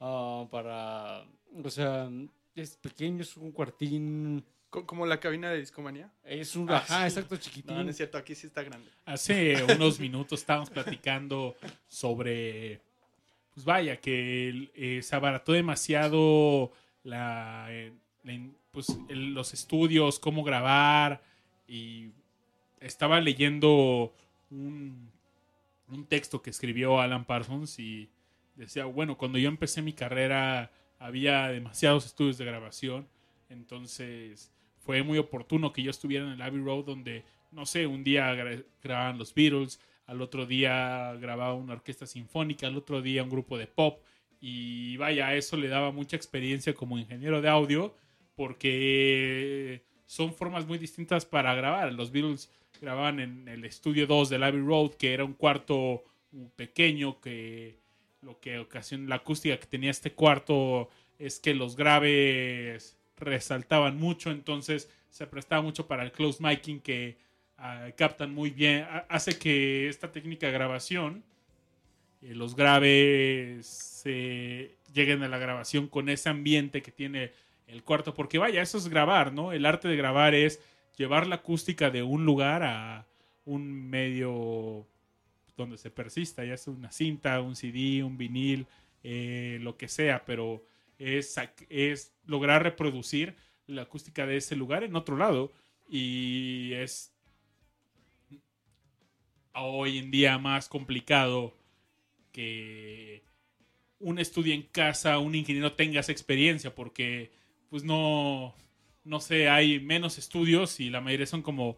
ah, para o sea es pequeño es un cuartín Co- Como la cabina de Discomanía. es un Ah, ajá sí. exacto chiquitín No, no es cierto, aquí sí está grande. Hace unos minutos estábamos platicando sobre, pues vaya, que eh, se abarató demasiado la, eh, la pues, el- los estudios, cómo grabar y estaba leyendo un, un texto que escribió Alan Parsons y decía, bueno, cuando yo empecé mi carrera había demasiados estudios de grabación, entonces fue muy oportuno que yo estuviera en el Abbey Road donde, no sé, un día gra- grababan los Beatles, al otro día grababa una orquesta sinfónica, al otro día un grupo de pop y vaya, eso le daba mucha experiencia como ingeniero de audio porque son formas muy distintas para grabar. Los Beatles grababan en el estudio 2 del Abbey Road, que era un cuarto pequeño, que lo que ocasiona la acústica que tenía este cuarto es que los graves resaltaban mucho, entonces se prestaba mucho para el close miking que ah, captan muy bien, Ha- hace que esta técnica de grabación, eh, los graves lleguen a la grabación con ese ambiente que tiene el cuarto, porque vaya, eso es grabar, ¿no? El arte de grabar es llevar la acústica de un lugar a un medio donde se persista, ya sea una cinta, un CD, un vinil, eh, lo que sea, pero es, es lograr reproducir la acústica de ese lugar en otro lado y es hoy en día más complicado que un estudio en casa, un ingeniero tenga esa experiencia porque pues no, no sé, hay menos estudios y la mayoría son como,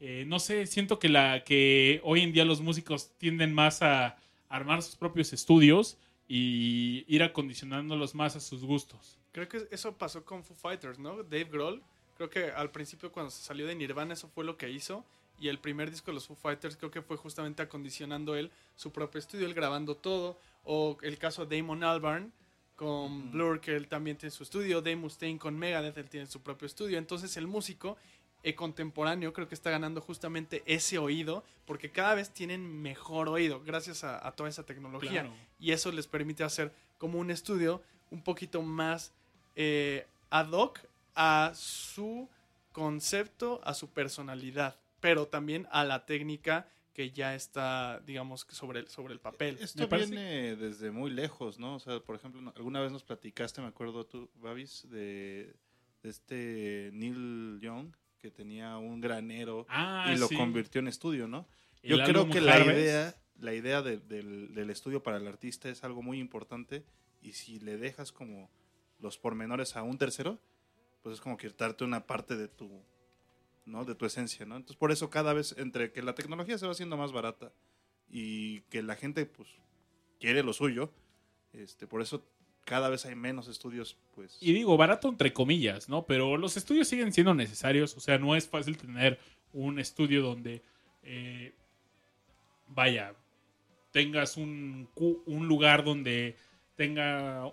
eh, no sé, siento que, la, que hoy en día los músicos tienden más a armar sus propios estudios y ir acondicionándolos más a sus gustos. Creo que eso pasó con Foo Fighters, ¿no? Dave Grohl, creo que al principio cuando se salió de Nirvana eso fue lo que hizo. Y el primer disco de los Foo Fighters creo que fue justamente acondicionando él su propio estudio, él grabando todo. O el caso de Damon Albarn con Blur, que él también tiene su estudio. Dave Mustaine con Megadeth, él tiene su propio estudio. Entonces el músico contemporáneo creo que está ganando justamente ese oído, porque cada vez tienen mejor oído gracias a, a toda esa tecnología Claro. y eso les permite hacer como un estudio un poquito más eh, ad hoc a su concepto, a su personalidad, pero también a la técnica que ya está, digamos, que sobre el, sobre el papel. Esto Me parece- viene desde muy lejos, ¿no? O sea, por ejemplo, alguna vez nos platicaste, me acuerdo tú, Babis, de, de este Neil Young, que tenía un granero Ah, y lo sí. convirtió en estudio, ¿no? Yo creo que la idea, la idea de- del, del estudio para el artista es algo muy importante y si le dejas como los pormenores a un tercero, pues es como quitarte una parte de tu, ¿no? De tu esencia, ¿no? Entonces por eso cada vez entre que la tecnología se va haciendo más barata y que la gente pues quiere lo suyo, este, por eso cada vez hay menos estudios, pues. Y digo, barato entre comillas, ¿no? Pero los estudios siguen siendo necesarios. O sea, no es fácil tener un estudio donde, eh, vaya, tengas un, un lugar donde tenga...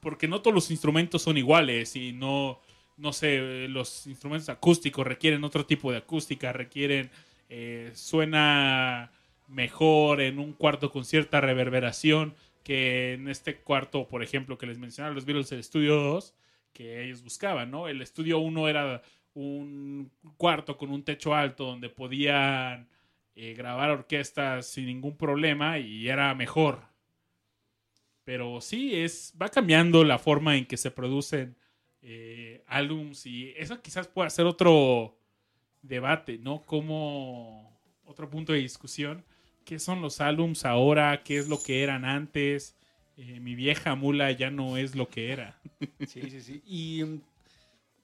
Porque no todos los instrumentos son iguales y no, no sé, los instrumentos acústicos requieren otro tipo de acústica, requieren... eh, suena mejor en un cuarto con cierta reverberación que en este cuarto, por ejemplo, que les mencionaba los Beatles, el estudio 2, que ellos buscaban, ¿no? El estudio 1 era un cuarto con un techo alto donde podían eh, grabar orquestas sin ningún problema y era mejor. Pero sí, es, va cambiando la forma en que se producen eh, álbums y eso quizás pueda ser otro debate, ¿no? Como otro punto de discusión. ¿Qué son los álbums ahora? ¿Qué es lo que eran antes? Eh, mi vieja mula ya no es lo que era. Sí, sí, sí. Y mm,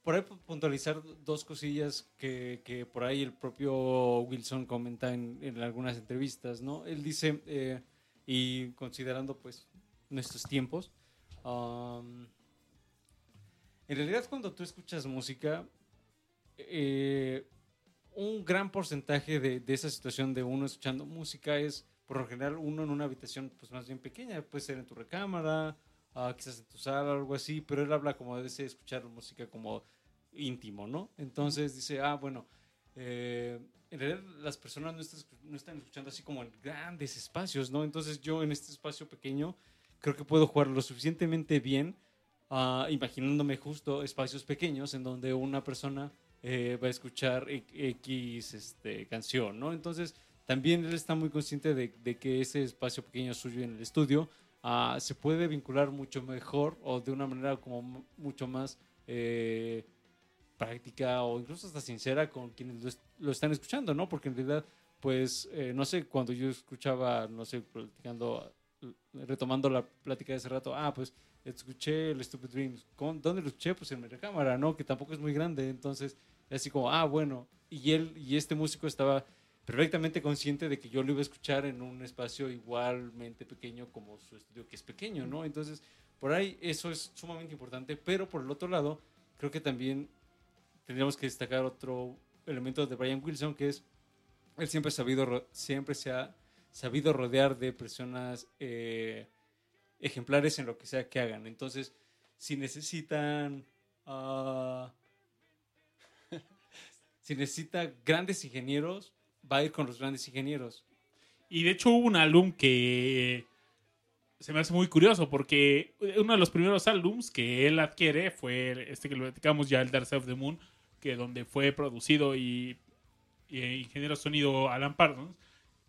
por ahí pu- puntualizar dos cosillas que, que por ahí el propio Wilson comenta en, en algunas entrevistas, ¿no? Él dice, eh, y considerando pues nuestros tiempos, um, en realidad cuando tú escuchas música, eh, un gran porcentaje de, de esa situación de uno escuchando música es por lo general uno en una habitación pues más bien pequeña, puede ser en tu recámara, ah, quizás en tu sala o algo así, pero él habla como de ese escuchar música como íntimo, ¿no? Entonces dice, ah, bueno, eh, en realidad las personas no están, no están escuchando así como en grandes espacios, ¿no? Entonces yo en este espacio pequeño creo que puedo jugar lo suficientemente bien, ah, imaginándome justo espacios pequeños en donde una persona eh, va a escuchar X este, canción, ¿no? Entonces también él está muy consciente de, que ese espacio pequeño suyo en el estudio ah, se puede vincular mucho mejor o de una manera como mu- mucho más eh, práctica o incluso hasta sincera con quienes lo, est- lo están escuchando, ¿no? Porque en realidad pues, eh, no sé, cuando yo escuchaba, no sé, platicando, retomando la plática de hace rato, ah, pues, escuché el Stupid Dreams. ¿Cómo- ¿Dónde lo escuché? Pues en mi recámara, ¿no? Que tampoco es muy grande, entonces, así como, ah, bueno, y él, y este músico estaba perfectamente consciente de que yo lo iba a escuchar en un espacio igualmente pequeño como su estudio, que es pequeño, ¿no? Entonces, por ahí eso es sumamente importante, pero por el otro lado, creo que también tendríamos que destacar otro elemento de Brian Wilson, que es, él siempre, sabido, siempre se ha sabido rodear de personas eh, ejemplares en lo que sea que hagan. Entonces, si necesitan... ah, si necesita grandes ingenieros, va a ir con los grandes ingenieros. Y de hecho hubo un álbum que se me hace muy curioso porque uno de los primeros álbums que él adquiere fue este que lo platicamos ya, el Dark Side of the Moon, que donde fue producido y, y ingeniero sonido Alan Parsons.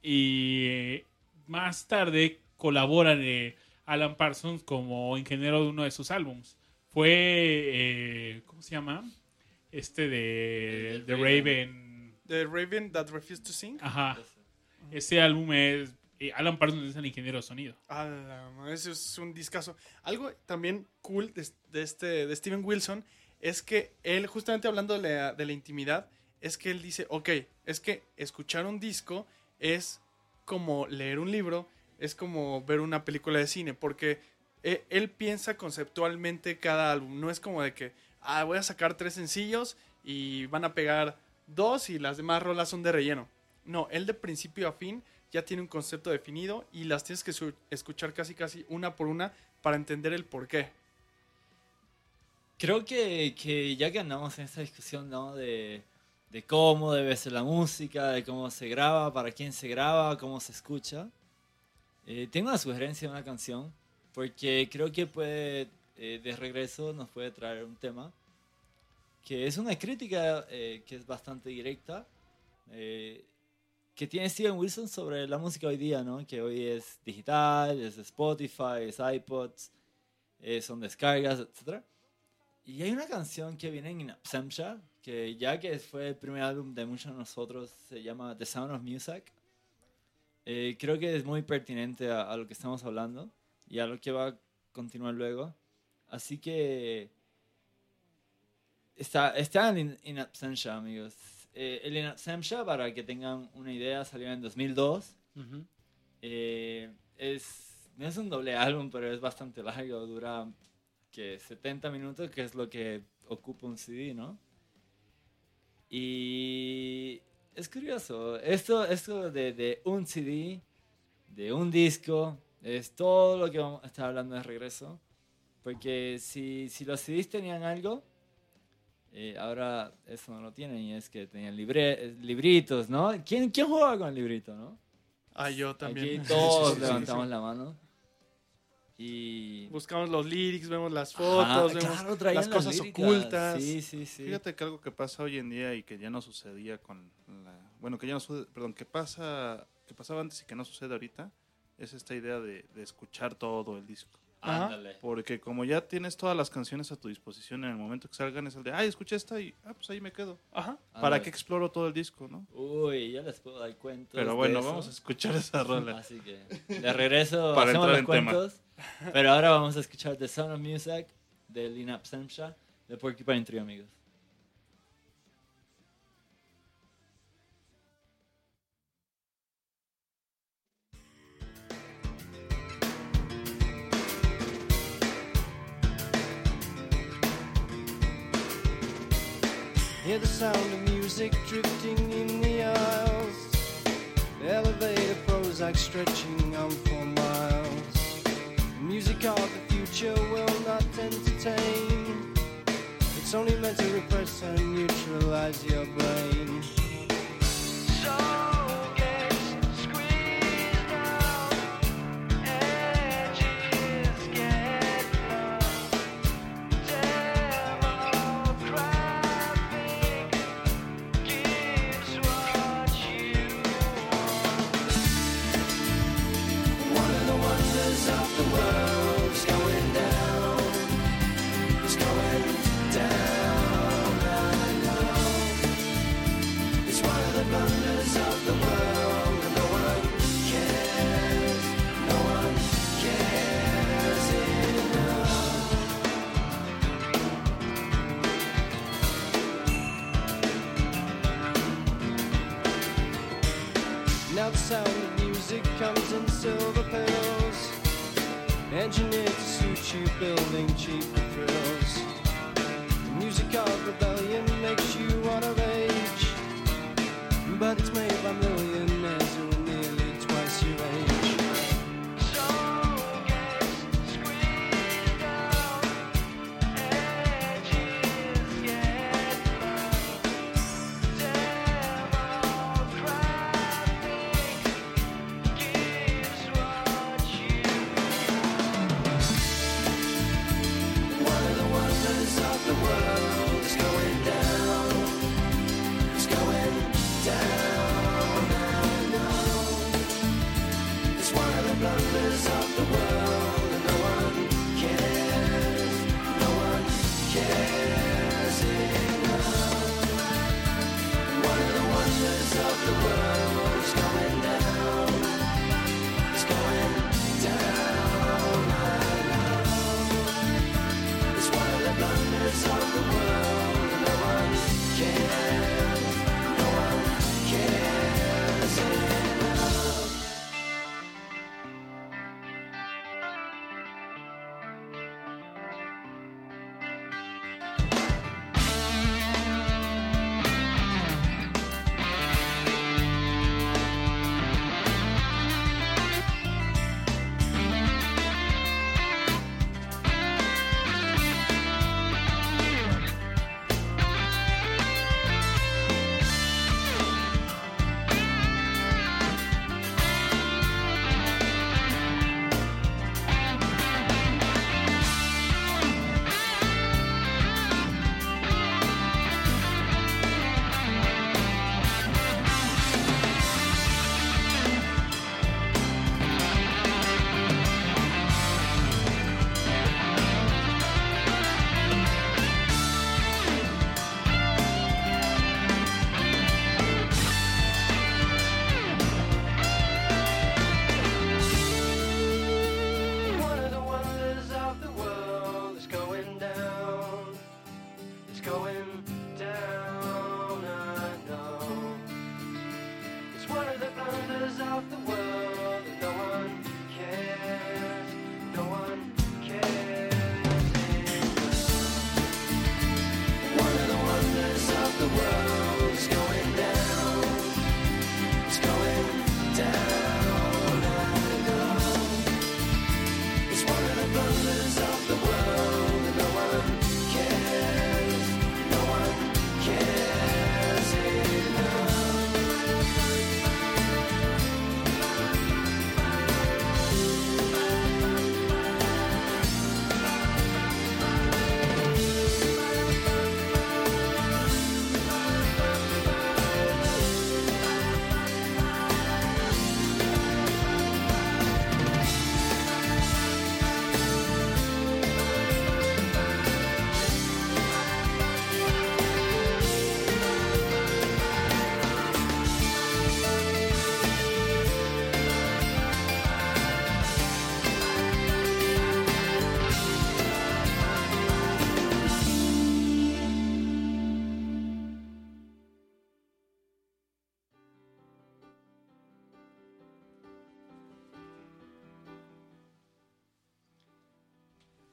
Y eh, más tarde colaboran eh, Alan Parsons como ingeniero de uno de sus álbums. Fue, eh, ¿cómo se llama? Este de, de Raven. The Raven That Refused to Sing. Ajá. Ese álbum es. eh, Alan Parsons es el ingeniero de sonido. A la madre, Ese es un discazo. Algo también cool de, de este, de Steven Wilson es que él, justamente hablando de la, de la intimidad, es que él dice, ok, es que escuchar un disco es como leer un libro, es como ver una película de cine, porque eh, él piensa conceptualmente cada álbum. No es como de que, ah, voy a sacar tres sencillos y van a pegar dos y las demás rolas son de relleno. No, él de principio a fin ya tiene un concepto definido y las tienes que escuchar casi casi una por una para entender el por qué. Creo que, ya que andamos en esta discusión, ¿no? De, de cómo debe ser la música, de cómo se graba, para quién se graba, cómo se escucha. eh, tengo una sugerencia de una canción, porque creo que puede, eh, de regreso, nos puede traer un tema que es una crítica eh, que es bastante directa, eh, que tiene Steven Wilson sobre la música hoy día, ¿no? Que hoy es digital, es Spotify, es iPods, son descargas, etcétera. Y hay una canción que viene en Absentia, que ya que fue el primer álbum de muchos de nosotros, se llama The Sound of Music. Creo que es muy pertinente a lo que estamos hablando y a lo que va a continuar luego. Así que está, está en In, Absentia, amigos. Eh, el In Absentia, para que tengan una idea, salió en 2002. Eh, es, no es un doble álbum, pero es bastante largo, dura que 70 minutos, que es lo que ocupa un CD, ¿no? Y es curioso, esto, esto de, de un CD, de un disco, es todo lo que vamos a estar hablando de regreso. Porque si, si los CDs tenían algo, eh, ahora eso no lo tienen y es que tenían libre, eh, libritos, ¿no? ¿Quién, ¿Quién juega con el librito, no? Ah, yo también. Aquí todos Sí, sí, levantamos sí. la mano. Y. Buscamos los lyrics, vemos las fotos, Ajá, vemos claro, las cosas líricas. ocultas. Sí, sí, sí. Fíjate que algo que pasa hoy en día y que ya no sucedía con la... Bueno, que ya no sucede, perdón, que pasa, que pasaba antes y que no sucede ahorita, es esta idea de, de escuchar todo el disco. Ajá. Porque como ya tienes todas las canciones a tu disposición en el momento que salgan, es el de, ay, escuché esta y, ah, pues ahí me quedo. Ajá. ¿Para qué exploro todo el disco, no? Uy, ya les puedo dar cuentos. Pero de bueno, eso. vamos a escuchar esa rola. Así que de regreso Para hacemos entrar los en tema. cuentos. Pero ahora vamos a escuchar The Sound of Music de Lina Absentia de Porcupine Tree, amigos. Hear the sound of music drifting in the aisles. The elevator Prozac stretching on for miles. Music of the future will not entertain. It's only meant to repress and neutralize your brain. The sound of music comes in silver pills, engineered to suit you, building cheap thrills. The music of rebellion makes you want to rage, but it's made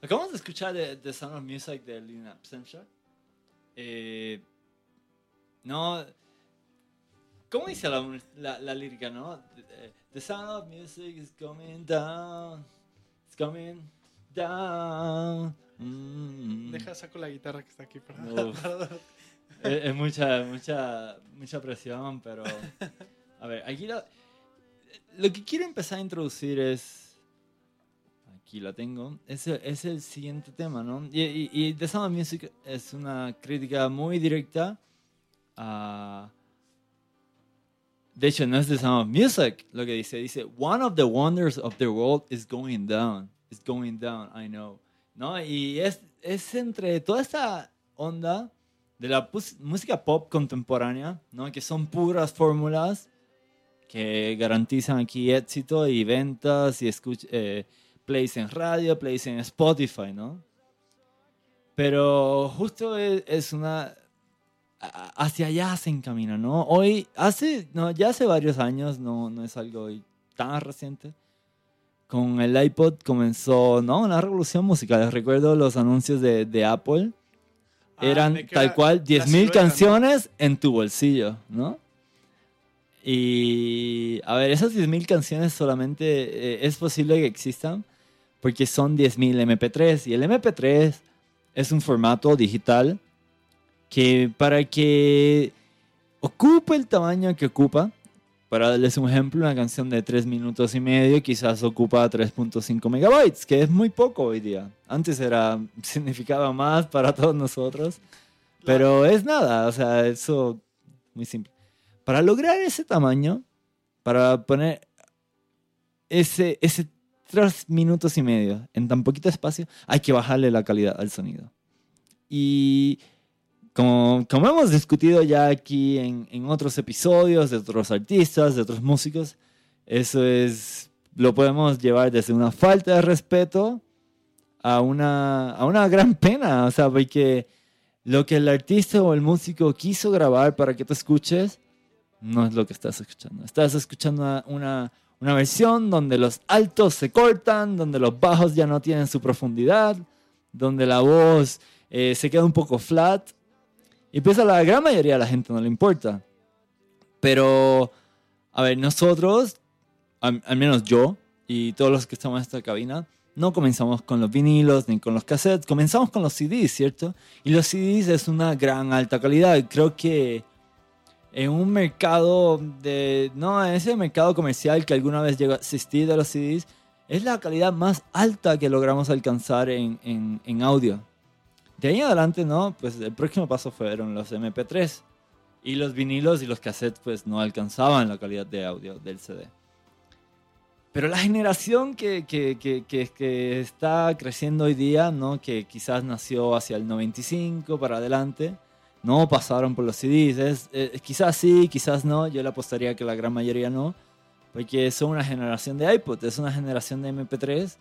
Acabamos de escuchar The, The Sound of Music de Lina Absentia. Eh, no. ¿Cómo dice la, la, la lírica, no? The, the Sound of Music is coming down. It's coming down. Mm. Deja, saco la guitarra que está aquí Es, es mucha, mucha, mucha presión, pero. A ver, aquí lo, lo que quiero empezar a introducir es. Aquí lo tengo. Es, es el siguiente tema, ¿no? Y, y, The Sound of Music es una crítica muy directa a. De hecho, no es The Sound of Music lo que dice. Dice: One of the wonders of the world is going down. It's going down, I know. ¿No? Y es, es entre toda esta onda de la música pop contemporánea, ¿no? Que son puras fórmulas que garantizan aquí éxito y ventas y escuch eh, plays en radio, plays en Spotify, ¿no? Pero justo es, es una... hacia allá se encamina, ¿no? Hoy, hace, no, ya hace varios años, no, no es algo tan reciente. Con el iPod comenzó, ¿no? Una revolución musical. Recuerdo los anuncios de, de Apple. Ah, Eran tal cual la 10.000 silueta, ¿no? canciones en tu bolsillo, ¿no? Y, a ver, esas 10.000 canciones solamente eh, es posible que existan porque son 10.000 MP3 y el MP3 es un formato digital que para que ocupe el tamaño que ocupa, para darles un ejemplo, una canción de 3 minutos y medio quizás ocupa 3.5 megabytes, que es muy poco hoy día. Antes era, significaba más para todos nosotros, pero es nada, o sea, eso muy simple. Para lograr ese tamaño, para poner ese, ese 3 minutos y medio en tan poquito espacio, hay que bajarle la calidad al sonido. Y como, como hemos discutido ya aquí en, en otros episodios de otros artistas, de otros músicos, eso es, lo podemos llevar desde una falta de respeto a una, a una gran pena, o sea, porque lo que el artista o el músico quiso grabar para que tú escuches, no es lo que estás escuchando. Estás escuchando una, una, versión donde los altos se cortan, donde los bajos ya no tienen su profundidad, donde la voz eh, se queda un poco flat. Y pues a la gran mayoría de la gente no le importa. Pero, a ver, nosotros, al, al menos yo y todos los que estamos en esta cabina, no comenzamos con los vinilos ni con los cassettes, comenzamos con los CDs, ¿cierto? Y los CDs es una gran alta calidad. Creo que en un mercado de, no, en ese mercado comercial que alguna vez llegó a existir de los CDs, es la calidad más alta que logramos alcanzar en, en, en audio. De ahí en adelante, ¿no? Pues el próximo paso fueron los MP3. Y los vinilos y los cassettes pues no alcanzaban la calidad de audio del CD. Pero la generación que, que, que, que, está creciendo hoy día, ¿no? Que quizás nació hacia el 95 para adelante, no pasaron por los CDs. Es, eh, quizás sí, quizás no. Yo le apostaría que la gran mayoría no. Porque son una generación de iPod, es una generación de MP3.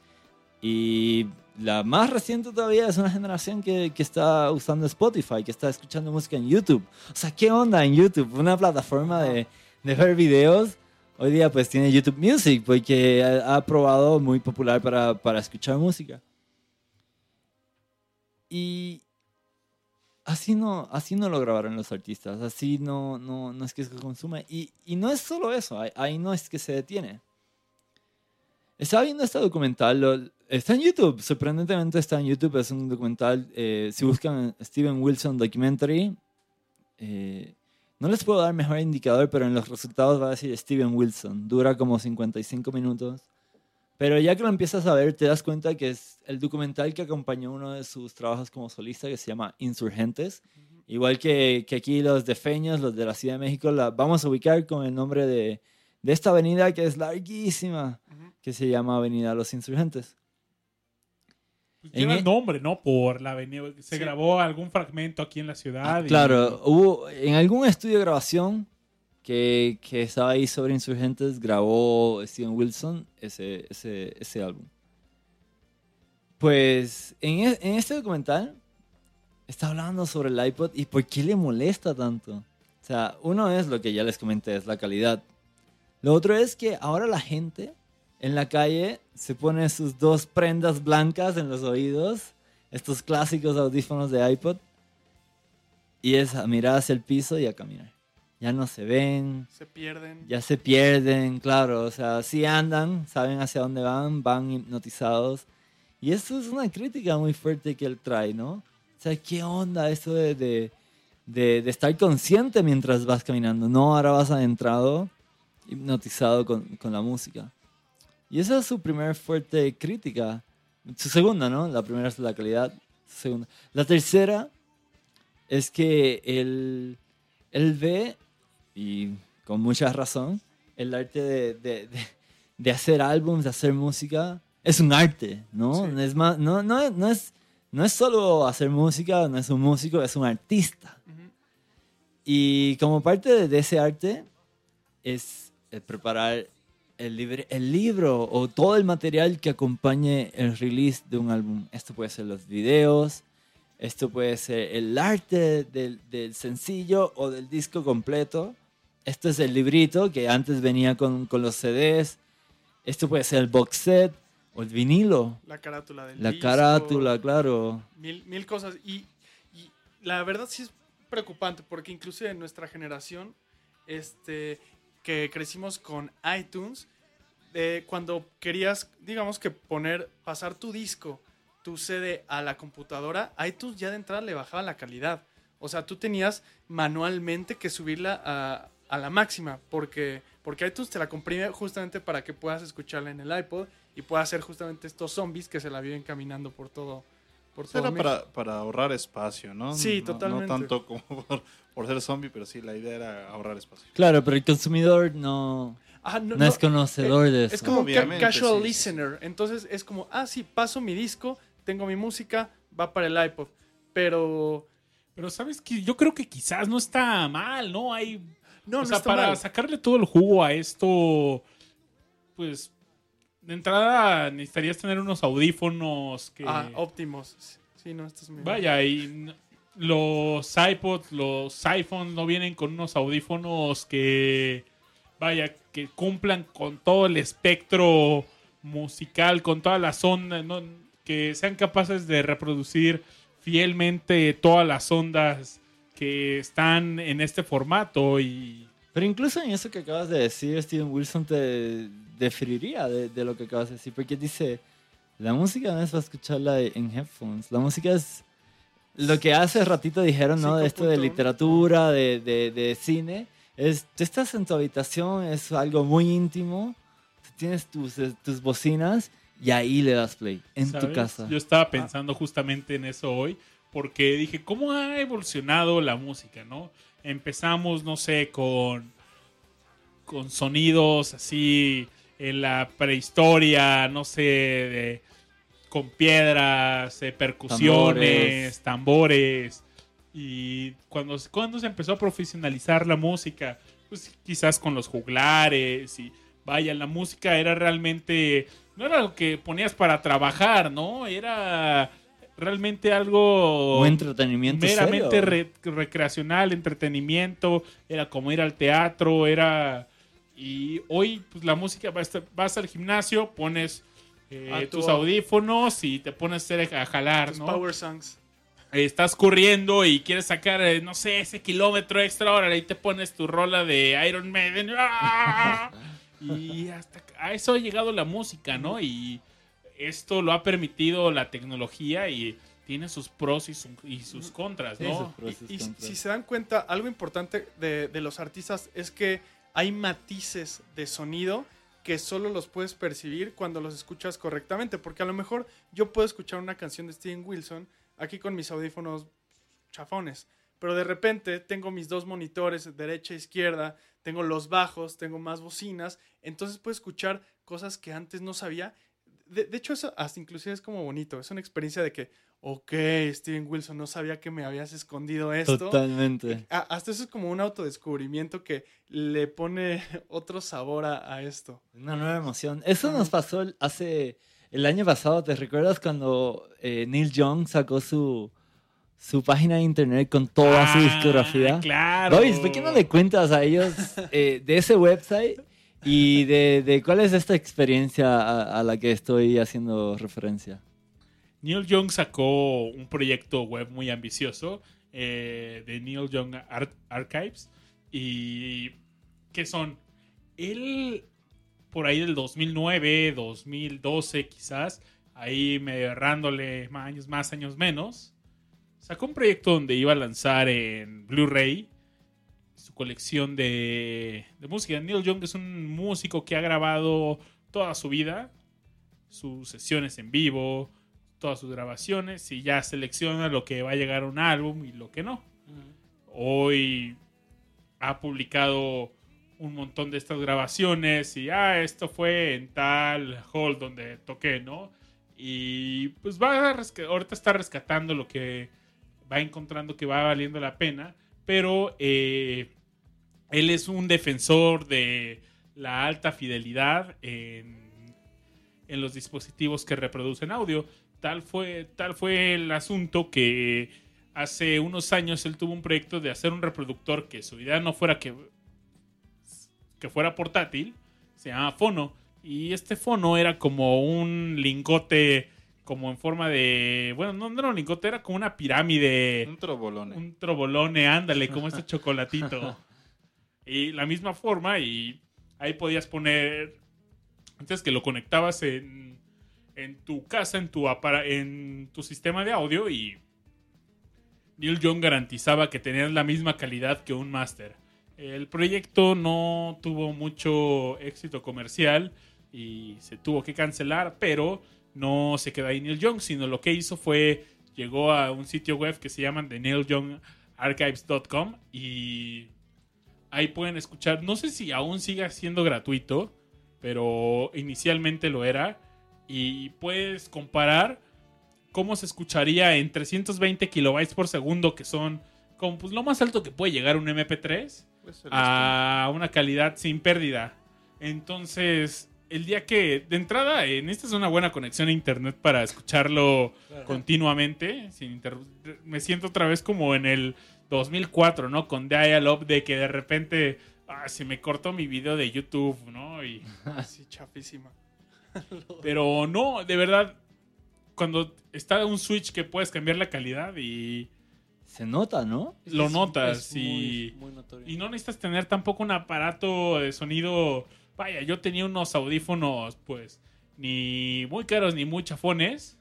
Y la más reciente todavía es una generación que, que está usando Spotify, que está escuchando música en YouTube. O sea, ¿qué onda en YouTube? Una plataforma de, de ver videos. Hoy día pues tiene YouTube Music porque ha, ha probado muy popular para, para escuchar música. Y así no, así no lo grabaron los artistas, así no, no, no es que se consume. Y, y no es solo eso, ahí, no es que se detiene. Estaba viendo este documental, lo- está en YouTube, sorprendentemente está en YouTube, es un documental, eh, si buscan Steven Wilson Documentary, eh, no les puedo dar mejor indicador, pero en los resultados va a decir Steven Wilson, dura como 55 minutos. Pero ya que lo empiezas a ver, te das cuenta que es el documental que acompañó uno de sus trabajos como solista, que se llama Insurgentes. Igual que, que aquí los de Feños, los de la Ciudad de México, la vamos a ubicar con el nombre de, de esta avenida que es larguísima, Ujú. que se llama Avenida Los Insurgentes. Pues lleva e- el nombre, ¿no? Por la avenida. Se Sí. grabó algún fragmento aquí en la ciudad. Ah, y- claro, hubo en algún estudio de grabación que, que estaba ahí sobre Insurgentes, grabó Steven Wilson ese, ese, ese álbum. Pues en, e- en este documental está hablando sobre el iPod y por qué le molesta tanto. O sea, uno es lo que ya les comenté, es la calidad. Lo otro es que ahora la gente en la calle se pone sus dos prendas blancas en los oídos, estos clásicos audífonos de iPod, y es a mirar hacia el piso y a caminar. Ya no se ven, Se pierden. ya se pierden, claro, o sea, sí andan, saben hacia dónde van, van hipnotizados. Y eso es una crítica muy fuerte que él trae, ¿no? O sea, ¿qué onda eso de, de, de- de estar consciente mientras vas caminando? No, ahora vas adentrado, hipnotizado con, con la música. Y esa es su primer fuerte crítica. Su segunda, ¿no? La primera es la calidad. su segunda. La tercera es que él, él ve, y con mucha razón, el arte de, de- de- de hacer álbumes, de hacer música, es un arte, ¿no? Sí. Es más, no, no, es- no, es, no es solo hacer música, no es un músico, es un artista. Ujú. Y como parte de, de ese arte es el preparar el, libre- el libro o todo el material que acompañe el release de un álbum. Esto puede ser los videos, Esto puede ser el arte del, del sencillo o del disco completo. Esto es el librito que antes venía con, con los CDs. Esto puede ser el box set o el vinilo. La carátula del La disco, carátula, claro. Mil, mil cosas. Y, y la verdad sí es preocupante porque inclusive en nuestra generación, este, que crecimos con iTunes, eh, cuando querías, digamos que poner, pasar tu disco, tu CD a la computadora, iTunes ya de entrada le bajaba la calidad. O sea, tú tenías manualmente que subirla a, a la máxima porque, porque iTunes te la comprime justamente para que puedas escucharla en el iPod y puedas hacer justamente estos zombies que se la viven caminando por todo. Por todo Era para, para ahorrar espacio, ¿no? Sí, No- totalmente. No tanto como por, por ser zombie, pero sí, la idea era ahorrar espacio. Claro, pero el consumidor no, Ah, no, es conocedor de eso. Es como ca- casual sí. listener. Entonces es como, ah, sí, paso mi disco, tengo mi música, va para el iPod. Pero Pero sabes que yo creo que quizás no está mal, ¿no? Hay no, o no sea, está para mal. sacarle todo el jugo a esto, pues de entrada necesitarías tener unos audífonos que Ah, óptimos. Sí, no, esto es muy vaya y los iPods, los iPhones no vienen con unos audífonos que vaya que cumplan con todo el espectro musical, con todas las ondas, ¿no? Que sean capaces de reproducir fielmente todas las ondas que están en este formato y Pero incluso en eso que acabas de decir, Steven Wilson te definiría de, de lo que acabas de decir, porque dice, la música no es para escucharla en headphones, la música es lo que hace ratito dijeron, ¿no? De esto de 5.1. literatura, de, de, de cine, es, tú estás en tu habitación, es algo muy íntimo, tú tienes tus, eh, tus bocinas y ahí le das play, en tu casa. Yo estaba pensando justamente en eso hoy, porque dije, ¿cómo ha evolucionado la música, no? Empezamos, no sé, con, con sonidos así en la prehistoria, no sé, de- con piedras, eh, percusiones, tambores. Y cuando, cuando se empezó a profesionalizar la música, pues quizás con los juglares y vaya, la música era realmente, no era algo que ponías para trabajar, ¿no? Era realmente algo Un entretenimiento meramente serio. re- recreacional, entretenimiento, era como ir al teatro, era... Y hoy pues la música, vas, vas al gimnasio, pones eh, tus audífonos y te pones a hacer- a jalar, Tus ¿no? power songs. Estás corriendo y quieres sacar, eh, no sé, ese kilómetro extra, ahora ahí te pones tu rola de Iron Maiden. ¡ah! Y hasta a eso ha llegado la música, ¿no? Y esto lo ha permitido la tecnología y tiene sus pros y, su- y sus contras, Sí, ¿no? sus pros y Y, contras. si se dan cuenta, algo importante de, de los artistas es que hay matices de sonido que solo los puedes percibir cuando los escuchas correctamente. Porque a lo mejor yo puedo escuchar una canción de Steven Wilson aquí con mis audífonos chafones. Pero de repente tengo mis dos monitores, derecha e izquierda, tengo los bajos, tengo más bocinas. Entonces puedo escuchar cosas que antes no sabía. De, de hecho, eso hasta inclusive es como bonito. Es una experiencia de que, ok, Steven Wilson, no sabía que me habías escondido esto. Totalmente. A- Hasta eso es como un autodescubrimiento que le pone otro sabor a, a esto. Una nueva emoción. Eso nos pasó hace el año pasado. ¿Te recuerdas cuando eh, Neil Young sacó su, su página de internet con toda su Ah, discografía? Claro. Lois, ¿por qué no le cuentas a ellos eh, de ese website y de, de cuál es esta experiencia a, a la que estoy haciendo referencia? Neil Young sacó un proyecto web muy ambicioso eh, de Neil Young Ar- Archives. Y que son él por ahí del 2009, 2012 quizás, ahí medio errándole más años más, años menos, sacó un proyecto donde iba a lanzar en Blu-ray su colección de, de música. Neil Young es un músico que ha grabado toda su vida, sus sesiones en vivo, todas sus grabaciones y ya selecciona lo que va a llegar a un álbum y lo que no. Hoy ha publicado un montón de estas grabaciones y ah, esto fue en tal hall donde toqué, ¿no? Y pues va a ahorita está rescatando lo que va encontrando que va valiendo la pena, pero eh, él es un defensor de la alta fidelidad en, los dispositivos que reproducen audio. tal fue, tal fue el asunto que hace unos años él tuvo un proyecto de hacer un reproductor que su idea no fuera que, que fuera portátil, se llama Fono. Y este Fono era como un lingote, como en forma de. Bueno, no, no era un lingote, era como una pirámide. Un trobolone. Un trobolone, ándale, como este chocolatito. y la misma forma, y ahí podías poner. Antes que lo conectabas en, en tu casa, en tu, en tu sistema de audio, y Neil Young garantizaba que tenías la misma calidad que un máster. El proyecto no tuvo mucho éxito comercial y se tuvo que cancelar, pero no se quedó ahí Neil Young, sino lo que hizo fue llegó a un sitio web que se llama The Neil Young Archives.com y ahí pueden escuchar. No sé si aún sigue siendo gratuito, pero inicialmente lo era. Y puedes comparar cómo se escucharía en 320 kilobytes por segundo, que son como pues, lo más alto que puede llegar un MP3 Pues a una calidad sin pérdida. Entonces, el día que, de entrada, en esta es una buena conexión a internet para escucharlo continuamente. Sin interru- me siento otra vez como en el 2004, ¿no? Con Dial-Up, de que de repente ah, se me cortó mi video de YouTube, ¿no? Y, Así, chafísima. pero no, de verdad, cuando está un switch que puedes cambiar la calidad y Se nota, ¿no? lo Es- notas es y... muy, muy notorio. Y no necesitas tener tampoco un aparato de sonido. Vaya, yo tenía unos audífonos, pues, ni muy caros ni muy chafones,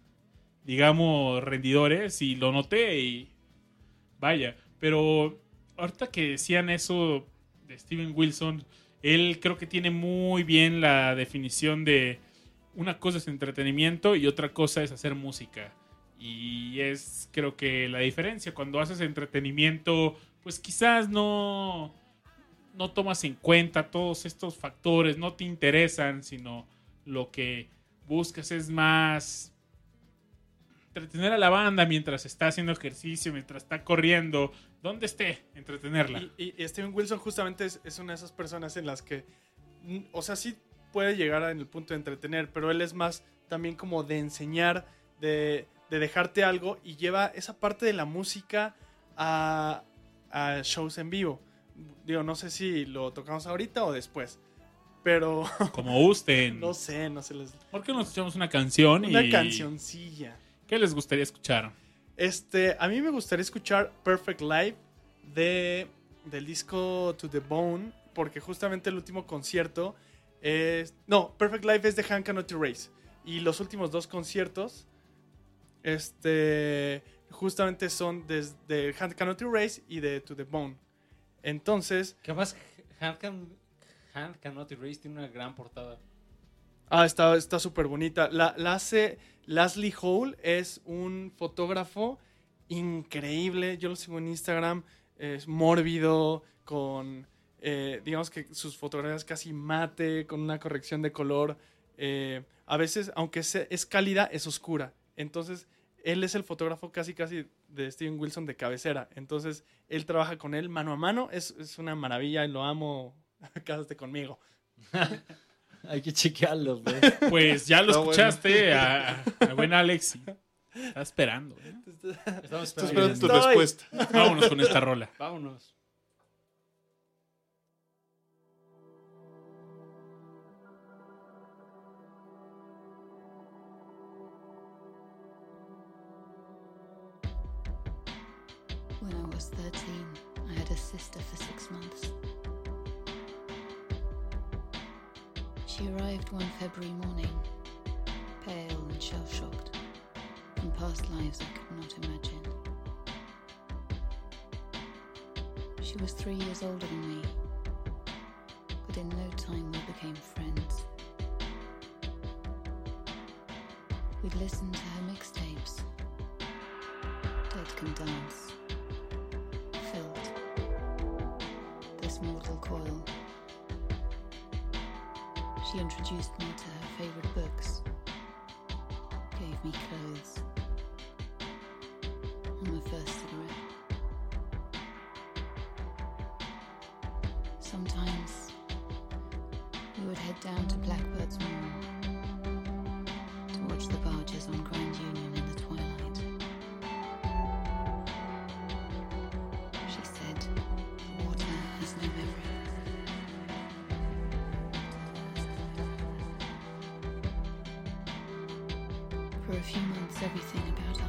digamos, rendidores, y lo noté y. Vaya, pero ahorita que decían eso de Steven Wilson, él creo que tiene muy bien la definición de una cosa es entretenimiento y otra cosa es hacer música. Y es creo que la diferencia. Cuando haces entretenimiento, pues quizás no, no tomas en cuenta todos estos factores, no te interesan, sino lo que buscas es más entretener a la banda mientras está haciendo ejercicio, mientras está corriendo, donde esté, entretenerla. Y, y Steven Wilson justamente es, una de esas personas en las que, o sea, sí puede llegar en el punto de entretener, pero él es más también como de enseñar, de, de dejarte algo y lleva esa parte de la música a shows en vivo. Digo, no sé si lo tocamos ahorita o después, pero Como gusten. no sé, no sé. Les... ¿Por qué no escuchamos una canción? Una y cancioncilla. ¿Qué les gustaría escuchar? Este, a mí me gustaría escuchar Perfect Life de, del disco To The Bone, porque justamente el último concierto es... No, Perfect Life es de Hank Cannot Erase. Y los últimos dos conciertos, este, justamente son desde Hank Cannot Erase y de To The Bone. Entonces, además, Hand, Can- Hand Cannot Erase tiene una gran portada. Ah, está está súper bonita. La, la hace Leslie Hole, es un fotógrafo increíble. Yo lo sigo en Instagram. Es mórbido, con, eh, digamos que sus fotografías casi mate, con una corrección de color. Eh, a veces, aunque es cálida, es oscura. Entonces, él es el fotógrafo casi, casi de Steven Wilson de cabecera. Entonces, él trabaja con él mano a mano. Es, es una maravilla y lo amo. Cásate conmigo. Hay que chequearlo, güey. Pues ya lo Está bueno. escuchaste a, a buen Alex. Está esperando. ¿eh? Estamos esperando. esperando tu Estoy. respuesta. Vámonos con esta rola. Vámonos. When I was 13, I had a sister for six months. She arrived one February morning, pale and shell shocked, from past lives I could not imagine. She was three years older than me, but in no time we became friends. We'd listen to her mixtapes. Dead Can Dance. Coil. She introduced me to her favorite books. Gave me clothes. And my first cigarette. Sometimes we would head down to Blackbird's Moor to watch the barges on Grand Union For a few months, everything about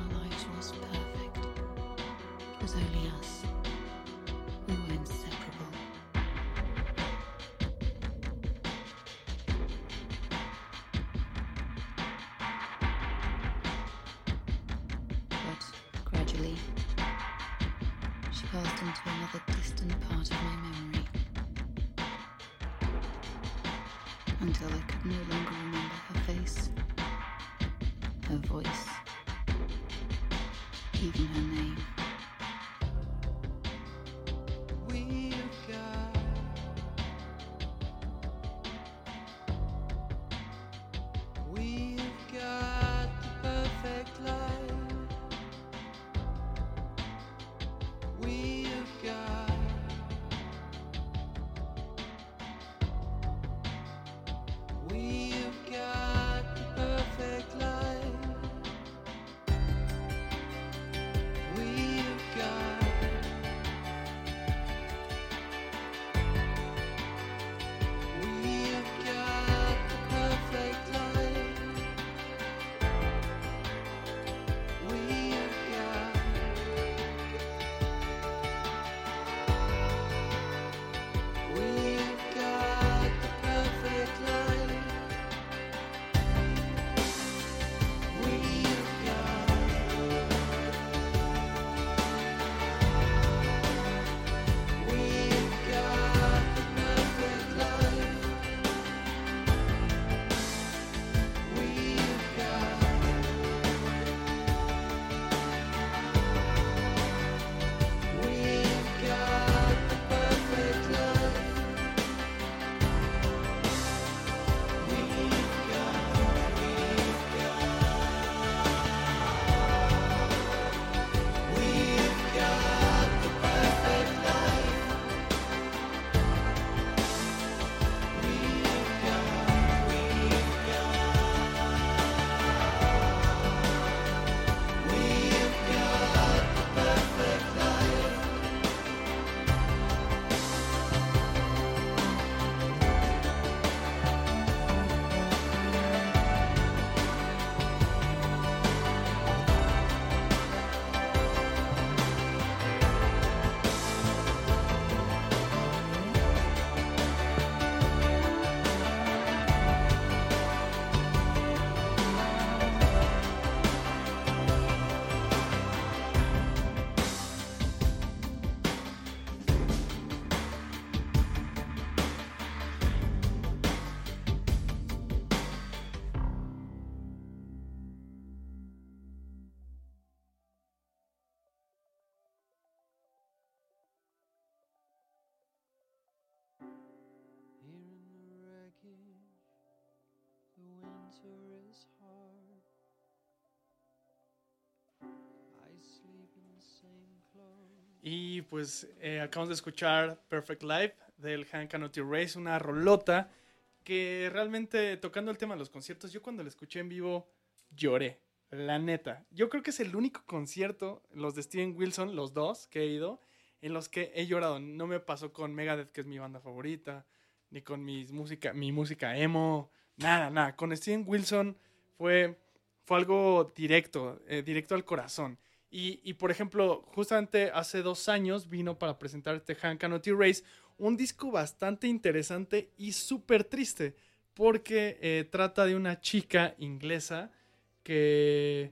Y pues eh, acabamos de escuchar Perfect Life del Han Cannot Erase, una rolota que realmente tocando el tema de los conciertos, yo cuando la escuché en vivo lloré, la neta. Yo creo que es el único concierto, los de Steven Wilson, los dos que he ido, en los que he llorado. No me pasó con Megadeth, que es mi banda favorita, ni con mis música, mi música emo, nada, nada. Con Steven Wilson fue, fue algo directo, eh, directo al corazón. Y, y, por ejemplo, justamente hace dos años vino para presentar este Han Cannot Erase, un disco bastante interesante y súper triste, porque eh, trata de una chica inglesa que...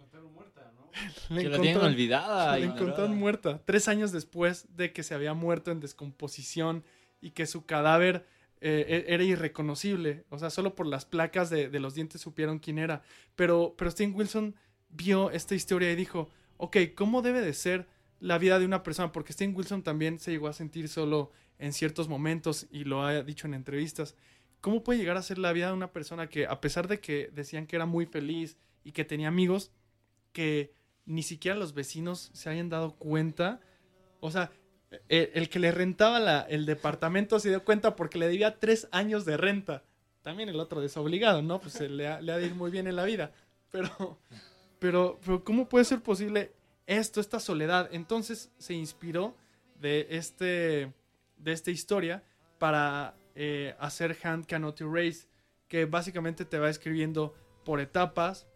le Que la tienen olvidada. la ignorada. encontraron muerta, tres años después de que se había muerto en descomposición y que su cadáver eh, e- era irreconocible. O sea, solo por las placas de, de los dientes supieron quién era. Pero, pero Steven Wilson vio esta historia y dijo, ok, ¿cómo debe de ser la vida de una persona? Porque Steven Wilson también se llegó a sentir solo en ciertos momentos y lo ha dicho en entrevistas. ¿Cómo puede llegar a ser la vida de una persona que, a pesar de que decían que era muy feliz y que tenía amigos, que ni siquiera los vecinos se hayan dado cuenta? O sea, el, el que le rentaba el departamento se dio cuenta porque le debía tres años de renta. También el otro desobligado, ¿no? Pues le ha, le ha de ir muy bien en la vida. Pero, pero, pero, ¿cómo puede ser posible esto, esta soledad? Entonces se inspiró de, este, de esta historia para eh, hacer Hand Cannot Erase, que básicamente te va escribiendo por etapas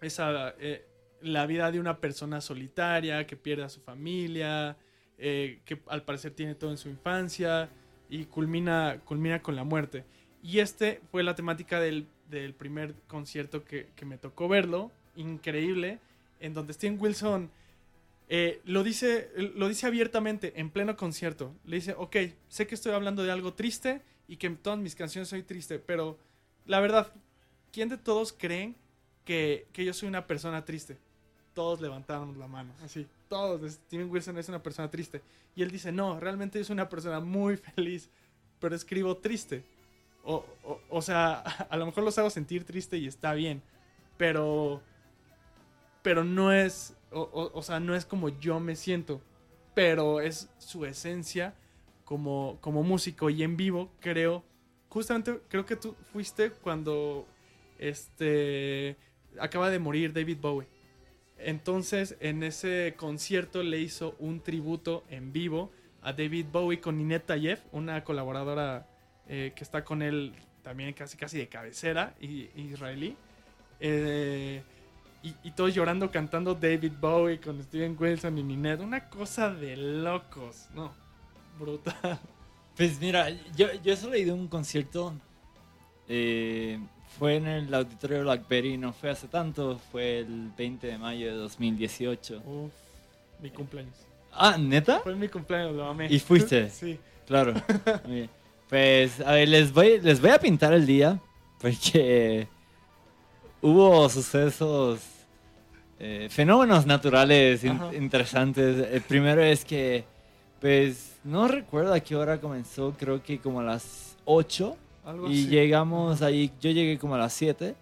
esa, eh, la vida de una persona solitaria que pierde a su familia, eh, que al parecer tiene todo en su infancia y culmina, culmina con la muerte. Y este fue la temática del, del primer concierto que, que, me tocó verlo, increíble, en donde Steven Wilson eh, lo, dice, lo dice abiertamente en pleno concierto. Le dice, ok, sé que estoy hablando de algo triste y que en todas mis canciones soy triste, pero la verdad, ¿quién de todos creen que, que yo soy una persona triste? Todos levantaron la mano, así, todos. Steven Wilson es una persona triste. Y él dice, no, realmente soy una persona muy feliz, pero escribo triste. O, o, o, sea, a lo mejor los hago sentir triste y está bien, pero, pero no es, o, o, sea, no es como yo me siento, pero es su esencia como, como músico y en vivo creo, justamente creo que tú fuiste cuando este acaba de morir David Bowie. Entonces, en ese concierto le hizo un tributo en vivo a David Bowie con Ninette Tayev, una colaboradora eh, que está con él también casi casi de cabecera, y, israelí. Eh, y, y, todos llorando cantando David Bowie con Steven Wilson y Ninette. Una cosa de locos, ¿no? Brutal. Pues mira, yo, yo solo he ido a un concierto. Eh, fue en el auditorio Blackberry, no fue hace tanto, fue el 20 de mayo de 2018. Uf, mi cumpleaños. Ah, ¿neta? Fue mi cumpleaños, lo amé. ¿Y fuiste? sí. Claro. Pues, a ver, les voy, les voy a pintar el día, porque hubo sucesos, eh, fenómenos naturales in Ajá. interesantes. El primero es que, pues, no recuerdo a qué hora comenzó, creo que como a las 8. Algo Y así. llegamos ahí, yo llegué como a las 7.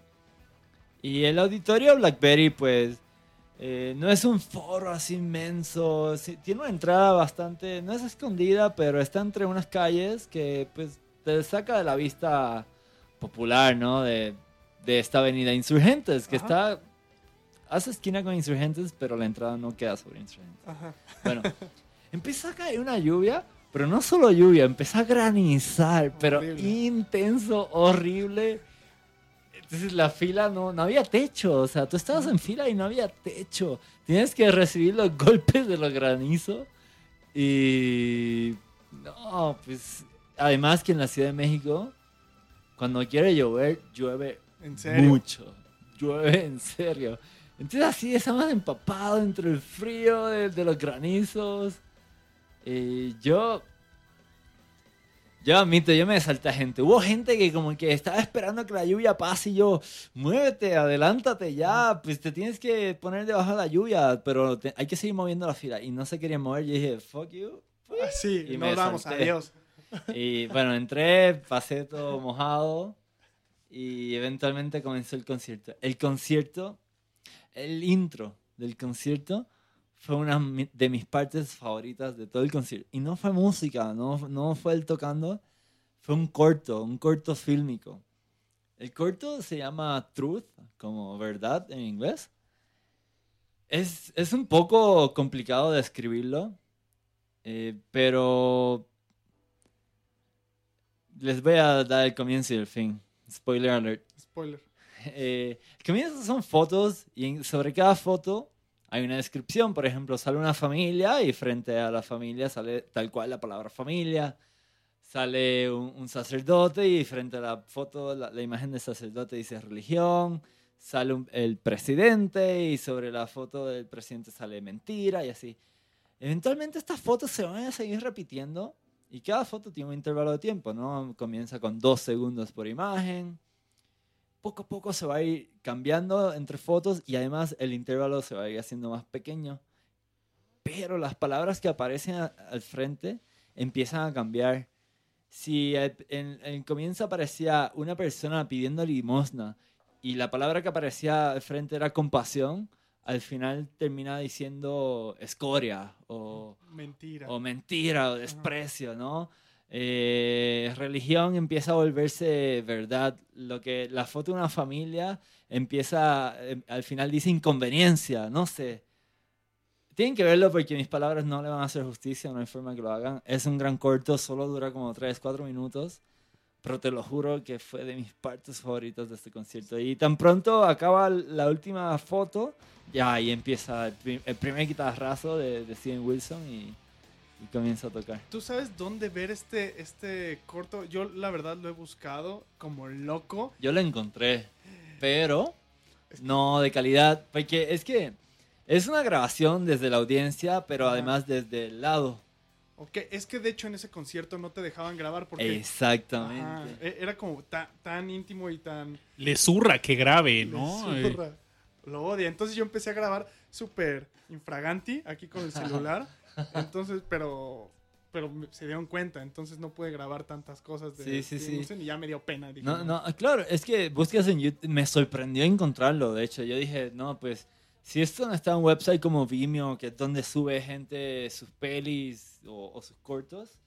Y el auditorio Blackberry, pues, eh, no es un foro así inmenso. sí, tiene una entrada bastante, no es escondida, pero está entre unas calles que, pues, te saca de la vista popular, ¿no? De, de esta avenida Insurgentes, que Ajá. está, hace esquina con Insurgentes, pero la entrada no queda sobre Insurgentes. Ajá. Bueno, empieza a caer una lluvia, pero no solo lluvia, empezó a granizar, pero intenso, horrible. Entonces la fila no, no había techo, o sea, tú estabas en fila y no había techo. Tienes que recibir los golpes de los granizos. Y... No, pues... Además que en la Ciudad de México, cuando quiere llover, llueve En serio. mucho. Llueve en serio. Entonces así estamos empapados entre el frío de, de los granizos. Y yo... Yo admito, yo me salté a gente. Hubo gente que como que estaba esperando que la lluvia pase y yo, muévete, adelántate ya, pues te tienes que poner debajo de la lluvia, pero te- hay que seguir moviendo la fila. Y no se querían mover, yo dije, fuck you. Ah, sí, Y nos me vamos, adiós. Y bueno, entré, pasé todo mojado y eventualmente comenzó el concierto. El concierto, el intro del concierto fue una de mis partes favoritas de todo el concierto. Y no fue música, no, no fue el tocando, fue un corto, un corto fílmico. El corto se llama Truth, como verdad en inglés. Es, es un poco complicado de eh, pero les voy a dar el comienzo y el fin. Spoiler alert. Spoiler. Eh, el comienzo son fotos y sobre cada foto hay una descripción. Por ejemplo, sale una familia y frente a la familia sale tal cual la palabra familia. Sale un, un sacerdote y frente a la foto, la, la imagen del sacerdote dice religión. Sale un- el presidente y sobre la foto del presidente sale mentira y así. Eventualmente estas fotos se van a seguir repitiendo y cada foto tiene un intervalo de tiempo, ¿no? Comienza con dos segundos por imagen. Poco a poco se va a ir cambiando entre fotos y además el intervalo se va a ir haciendo más pequeño. Pero las palabras que aparecen a- al frente empiezan a cambiar. Si en en el comienzo aparecía una persona pidiendo limosna y la palabra que aparecía al frente era compasión, al final termina diciendo escoria o, Mentira. o mentira o desprecio, ¿no? eh, religión empieza a volverse verdad. Lo que la foto de una familia empieza, eh, al final dice inconveniencia, no sé. Tienen que verlo porque mis palabras no le van a hacer justicia, no hay forma que lo hagan. Es un gran corto, solo dura como 3, 4 minutos, pero te lo juro que fue de mis partes favoritas de este concierto. Y tan pronto acaba la última foto, ya ahí empieza el, prim- el primer guitarrazo de, de Steven Wilson y, y comienza a tocar. ¿Tú sabes dónde ver este, este corto? Yo la verdad lo he buscado como loco. Yo lo encontré, pero no de calidad, porque es que es una grabación desde la audiencia, pero además desde el lado. Ok, es que de hecho en ese concierto no te dejaban grabar porque Exactamente. e- era como ta- tan íntimo y tan... Le zurra que grabe, ¿no? le Eh, zurra. Lo odia. Entonces yo empecé a grabar súper infraganti aquí con el celular. Entonces, pero pero me- se dieron cuenta, entonces no pude grabar tantas cosas de Sí, sí, y ya me dio pena. dije, No, no, claro, es que buscas en YouTube, me sorprendió encontrarlo, de hecho, yo dije, no, pues, si esto no está en un website como Vimeo, que es donde sube gente sus pelis o, o sus cortos,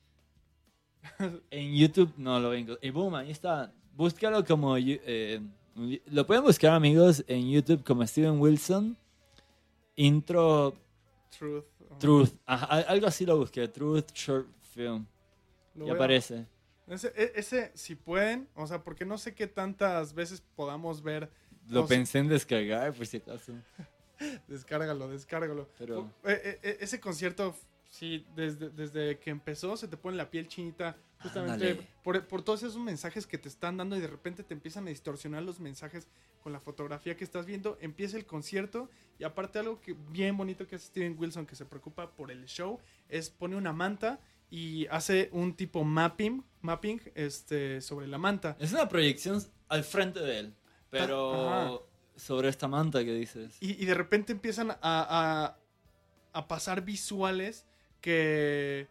en YouTube no lo vengo. Y boom, ahí está, búscalo como, eh, lo pueden buscar amigos en YouTube como Steven Wilson, intro Truth. Truth, Ajá, al- algo así lo busqué, Truth Short Film, lo y aparece. Ese, e- ese, si pueden, o sea, porque no sé qué tantas veces podamos ver. Lo No sé. pensé en descargar, por si acaso. Descárgalo, descárgalo. Pero- eh, eh, ese concierto, sí, desde, desde que empezó se te pone la piel chinita. Justamente por, por todos esos mensajes que te están dando y de repente te empiezan a distorsionar los mensajes con la fotografía que estás viendo. Empieza el concierto y aparte algo que bien bonito que hace Steven Wilson que se preocupa por el show es pone una manta y hace un tipo mapping, mapping este, sobre la manta. Es una proyección al frente de él, pero Ajá. sobre esta manta que dices. Y, y de repente empiezan a, a- a pasar visuales que,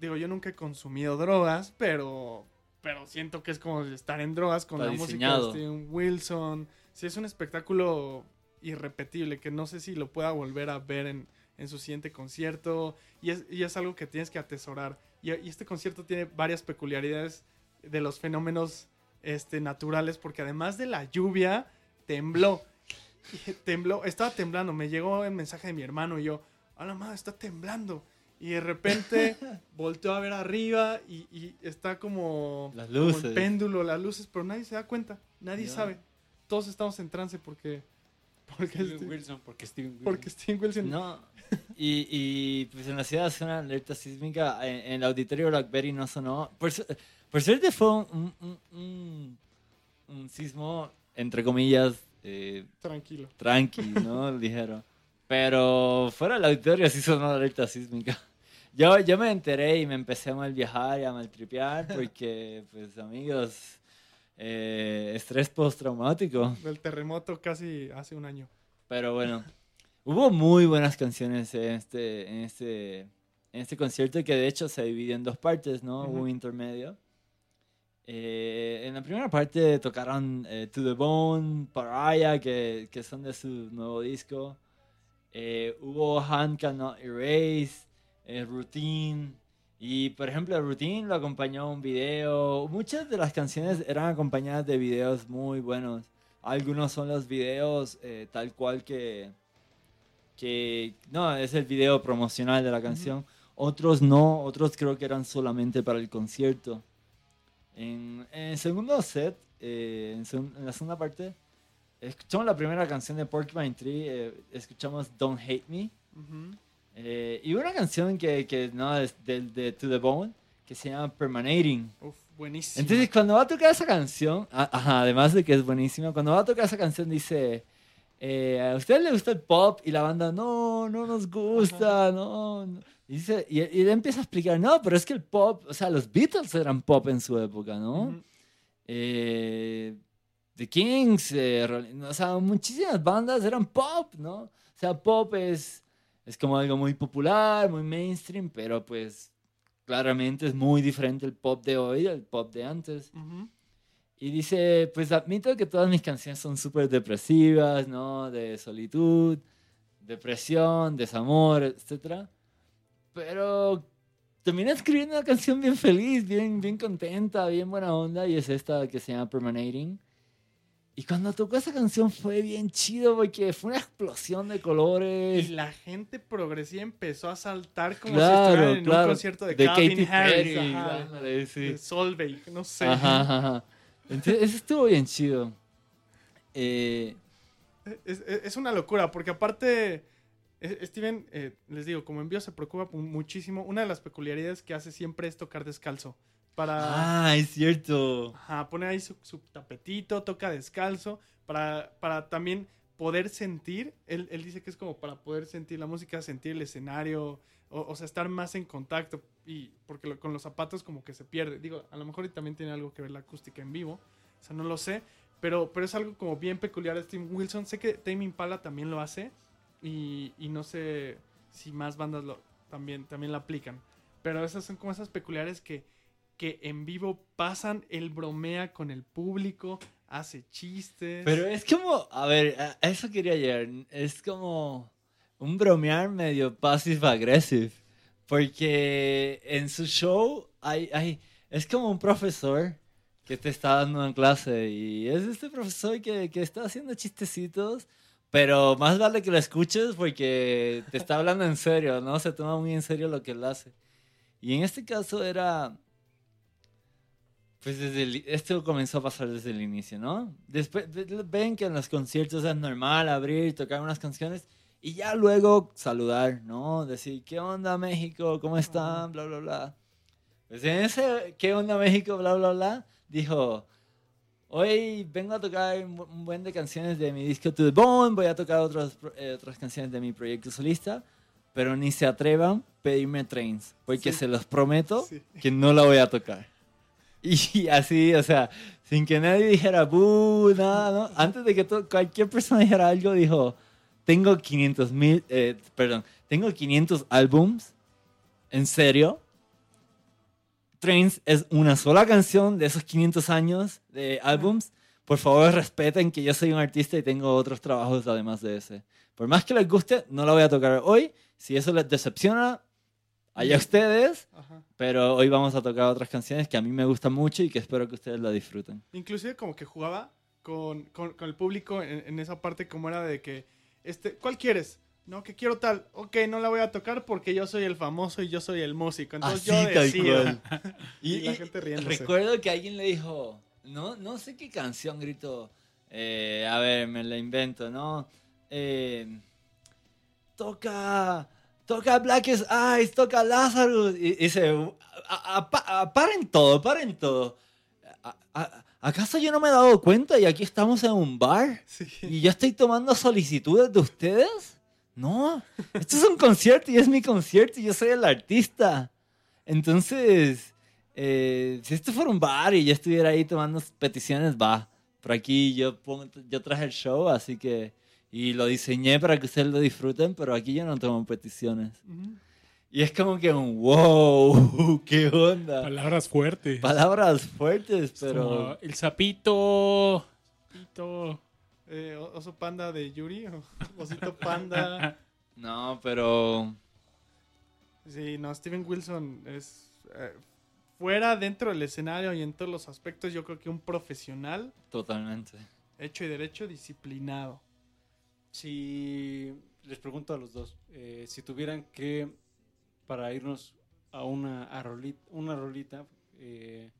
digo, yo nunca he consumido drogas, pero, pero siento que es como estar en drogas con Está la música de Steven Wilson. Sí, es un espectáculo irrepetible que no sé si lo pueda volver a ver en, en su siguiente concierto. Y es, y es algo que tienes que atesorar. Y, y este concierto tiene varias peculiaridades de los fenómenos este, naturales, porque además de la lluvia, tembló. Tembló, estaba temblando, me llegó el mensaje de mi hermano y yo, a la madre, está temblando. Y de repente volteó a ver arriba y, y está como, Las como el luces. péndulo, las luces, pero nadie se da cuenta, nadie sabe. Todos estamos en trance porque, porque, Steven Steve- Wilson, porque Steven Wilson. porque Steven Wilson No. Y, y, pues en la ciudad hace una alerta sísmica. En, en el auditorio Blackberry no sonó. Por, por suerte fue un, un, un- un sismo, entre comillas, eh, tranquilo. tranqui, ¿no? Ligero. Pero fuera del auditorio sí sonó la alerta sísmica. Yo, yo me enteré y me empecé a mal viajar y a maltripear porque, pues, amigos, eh, estrés postraumático. Del terremoto casi hace un año. Pero bueno, hubo muy buenas canciones en este, en este, en este concierto que de hecho se dividió en dos partes, ¿no? Hubo Ujú. un intermedio. Eh, en la primera parte tocaron eh, To The Bone, Pariah, que, que son de su nuevo disco. Eh, hubo Hand Cannot Erase, eh, Routine. Y por ejemplo, Routine lo acompañó un video. Muchas de las canciones eran acompañadas de videos muy buenos. Algunos son los videos eh, tal cual que, que... No, es el video promocional de la canción. Otros no, otros creo que eran solamente para el concierto. En, en el segundo set, eh, en, segun- en la segunda parte, escuchamos la primera canción de Porcupine Tree, eh, escuchamos Don't Hate Me. Eh, y una canción que, que no, es del de To The Bone, que se llama Permanating. Uf, buenísimo. Entonces, cuando va a tocar esa canción, a- ajá, además de que es buenísima, cuando va a tocar esa canción dice, eh, ¿a usted le gusta el pop? Y la banda, no, no nos gusta, no. no". Y, dice, y, y él empieza a explicar, no, pero es que el pop, o sea, los Beatles eran pop en su época, ¿no? Ujú. Eh, The Kings, eh, o sea, muchísimas bandas eran pop, ¿no? O sea, pop es, es como algo muy popular, muy mainstream, pero pues claramente es muy diferente el pop de hoy del pop de antes. Ujú. Y dice, pues admito que todas mis canciones son súper depresivas, ¿no? De solitud, depresión, desamor, etc. Pero terminé escribiendo una canción bien feliz, bien, bien contenta, bien buena onda, y es esta que se llama Permanating. Y cuando tocó esa canción fue bien chido porque fue una explosión de Y colores. la gente progresiva empezó a saltar como Claro, si estuvieran en claro. un concierto de, De Calvin Harris, ándale, sí. de Solveig, no sé. Ajá, ajá, ajá. Entonces, eso estuvo bien chido. Eh, Es, es- es una locura, porque aparte, eh, Steven, eh, les digo, como envío se preocupa muchísimo. Una de las peculiaridades que hace siempre es tocar descalzo. Para ah, es cierto. ajá, poner ahí su, su tapetito, toca descalzo, para, para también poder sentir. Él, él dice que es como para poder sentir la música, sentir el escenario, o, o sea, estar más en contacto. Y porque lo- con los zapatos como que se pierde. Digo, a lo mejor también tiene algo que ver la acústica en vivo, o sea, no lo sé. Pero, pero es algo como bien peculiar de Steve Wilson. Sé que Tame Impala también lo hace. Y, y no sé si más bandas lo, también, también la aplican. Pero esas son como esas peculiares que, que en vivo pasan. Él bromea con el público, hace chistes. Pero es como, a ver, eso quería llegar. Es como un bromear medio passive-aggressive. Porque en su show hay, hay, es como un profesor que te está dando una clase y es este profesor que, que está haciendo chistecitos, pero más vale que lo escuches porque te está hablando en serio, ¿no? Se toma muy en serio lo que él hace. Y en este caso era, pues desde el- esto comenzó a pasar desde el inicio, ¿no? Después ve- ven que en los conciertos es normal abrir, tocar unas canciones y ya luego saludar, ¿no? Decir, ¿qué onda México? ¿Cómo están? Bla, bla, bla. Pues en ese, ¿qué onda México? Bla, bla, bla. Dijo, hoy vengo a tocar un bu- un buen de canciones de mi disco To The Bone, voy a tocar otras, eh, otras canciones de mi proyecto solista, pero ni se atrevan a pedirme trains, porque Sí. se los prometo Sí. que no la voy a tocar. Y así, o sea, sin que nadie dijera, "Bu", nada, ¿no? Antes de que to- cualquier persona dijera algo, dijo, tengo 500 mil, eh, perdón, tengo 500 álbums, ¿en serio? Trains es una sola canción de esos 500 años de álbums. Por favor, respeten que yo soy un artista y tengo otros trabajos además de ese. Por más que les guste, no la voy a tocar hoy. Si eso les decepciona, allá ustedes. Ajá. Pero hoy vamos a tocar otras canciones que a mí me gustan mucho y que espero que ustedes la disfruten. Inclusive como que jugaba con, con- con el público en, en esa parte como era de que, este, ¿cuál quieres? No, que quiero tal. Ok, no la voy a tocar porque yo soy el famoso y yo soy el músico. Entonces yo Así, tal decido. cual. Y, Y, la gente riéndose. recuerdo que alguien le dijo, no, no sé qué canción gritó. eh, a ver, me la invento, ¿no? Eh, toca, toca Blackest Eyes, toca Lazarus. Y, y dice, "A- a- pa- a- paren todo, paren todo. ¿Acaso yo no me he dado cuenta y aquí estamos en un bar? Sí. ¿Y yo estoy tomando solicitudes de ustedes? No, esto es un concierto y es mi concierto y yo soy el artista. Entonces, eh, si esto fuera un bar y yo estuviera ahí tomando peticiones, va. Por aquí yo, pongo- yo traje el show, así que... Y lo diseñé para que ustedes lo disfruten, pero aquí yo no tomo peticiones. Y es como que un wow, qué onda. Palabras fuertes. Palabras fuertes, Es pero... como el sapito. sapito. Eh, oso panda de Yuri, o osito panda. No, pero... Sí, no, Steven Wilson es eh, fuera, dentro del escenario y en todos los aspectos, yo creo que un profesional Totalmente. hecho y derecho disciplinado. Si les pregunto a los dos, eh, si tuvieran que, para irnos a una, a rolita, una rolita, eh,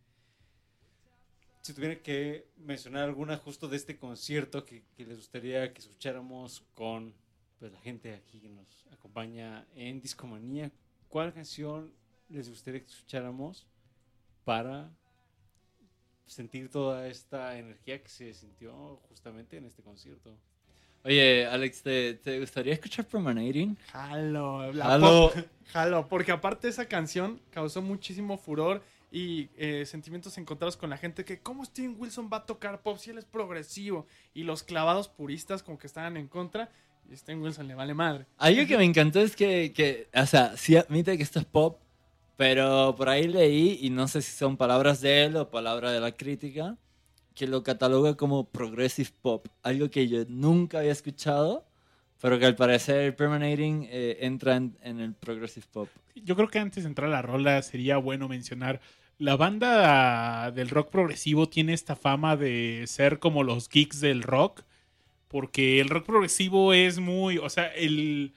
si tuvieran que mencionar alguna justo de este concierto que, que les gustaría que escucháramos con pues, la gente aquí que nos acompaña en Discomanía, ¿cuál canción les gustaría que escucháramos para sentir toda esta energía que se sintió justamente en este concierto? Oye, Alex, ¿te, te gustaría escuchar Permanating? Jalo, la Jalo. pop- jalo, porque aparte esa canción causó muchísimo furor y eh, sentimientos encontrados con la gente que cómo Steven Wilson va a tocar pop si él es progresivo y los clavados puristas como que estaban en contra y Steven Wilson le vale madre. Algo que me encantó es que, que, o sea, sí admite que esto es pop, pero por ahí leí, y no sé si son palabras de él o palabras de la crítica, que lo cataloga como progressive pop, algo que yo nunca había escuchado, Pero que al parecer Permanating eh, entra en, en el Progressive Pop. Yo creo que antes de entrar a la rola sería bueno mencionar. La banda del rock progresivo tiene esta fama de ser como los geeks del rock. Porque el rock progresivo es muy. O sea, el.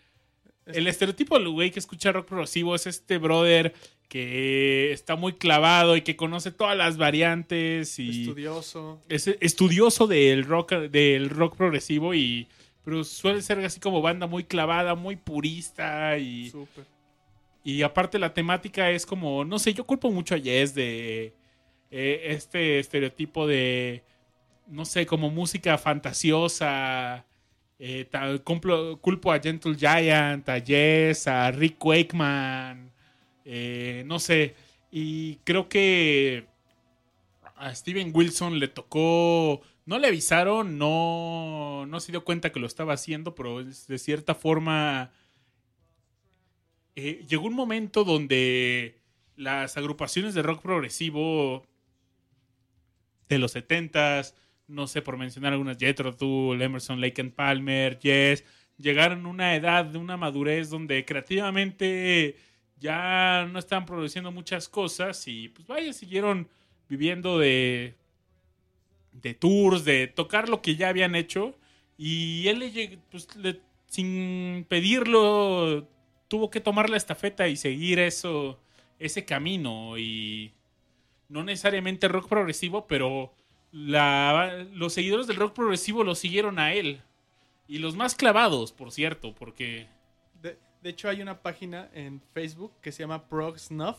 El estereotipo del güey que escucha rock progresivo es este brother que está muy clavado y que conoce todas las variantes y Estudioso. es estudioso del rock del rock progresivo y pero suele ser así como banda muy clavada, muy purista y Súper. y aparte la temática es como, no sé, yo culpo mucho a Yes de eh, este estereotipo de, no sé, como música fantasiosa. eh, culpo a Gentle Giant, a Yes, a Rick Wakeman, eh, no sé. Y creo que a Steven Wilson le tocó, no le avisaron, no, no se dio cuenta que lo estaba haciendo, pero de cierta forma eh, llegó un momento donde las agrupaciones de rock progresivo de los 70s, no sé por mencionar algunas, Jethro Tull, Emerson, Lake and Palmer, Yes, llegaron a una edad de una madurez donde creativamente ya no estaban produciendo muchas cosas y pues vaya, siguieron viviendo de de tours, de tocar lo que ya habían hecho y él le pues, sin pedirlo tuvo que tomar la estafeta y seguir eso, ese camino. Y no necesariamente rock progresivo, pero los seguidores del rock progresivo lo siguieron a él. Y los más clavados, por cierto, porque... De, hecho, hay una página en Facebook que se llama Prog Snuff.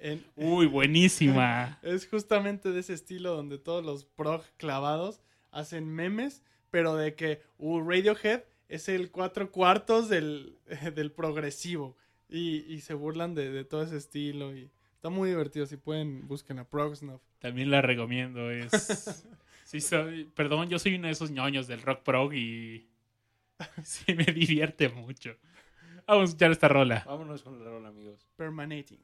En- Uy, buenísima. Es justamente de ese estilo donde todos los prog clavados hacen memes, pero de que uh, Radiohead es el cuatro cuartos del, del progresivo. Y, y se burlan de, de todo ese estilo. Y está muy divertido. Si pueden, busquen a Prog Snuff. También la recomiendo. Es... Sí, soy- perdón, yo soy uno de esos ñoños del rock prog y... Sí, me divierte mucho. Vamos a escuchar esta rola. Vámonos con la rola, amigos. Permanating.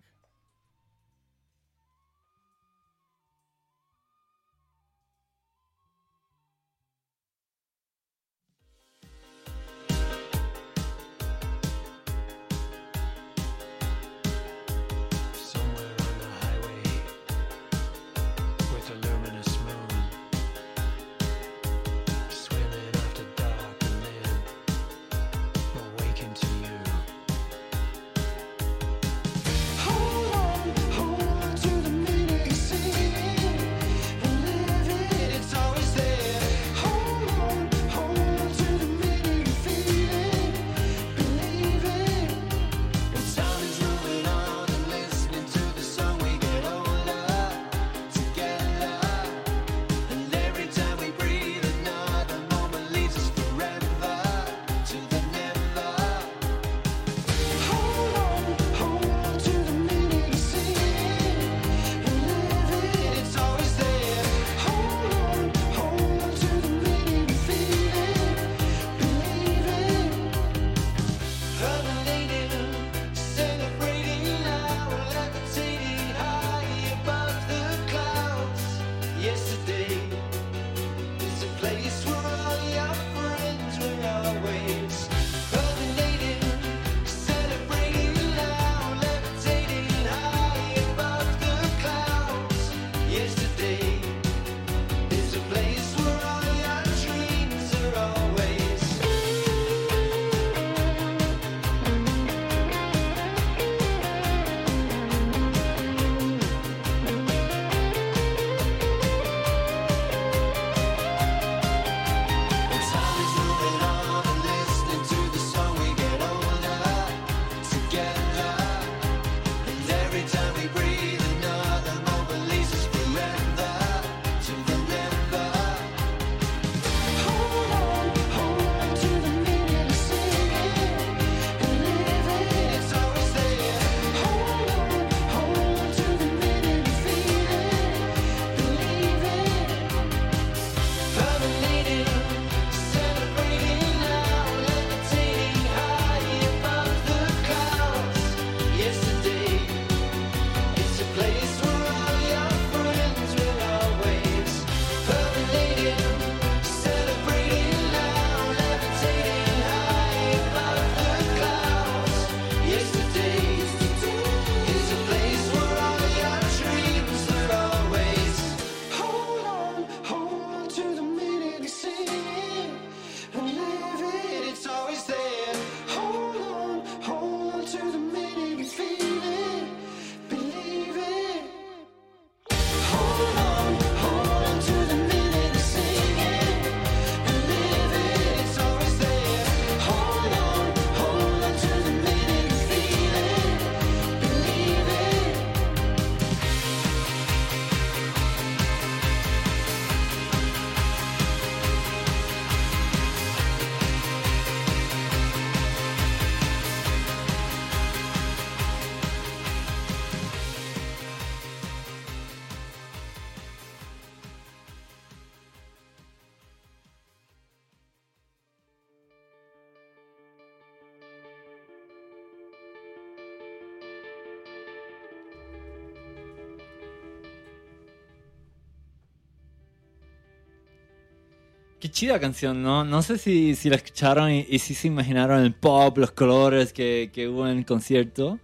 Qué chida canción, ¿no? No sé si, si la escucharon y, y si se imaginaron el pop, los colores que, que hubo en el concierto.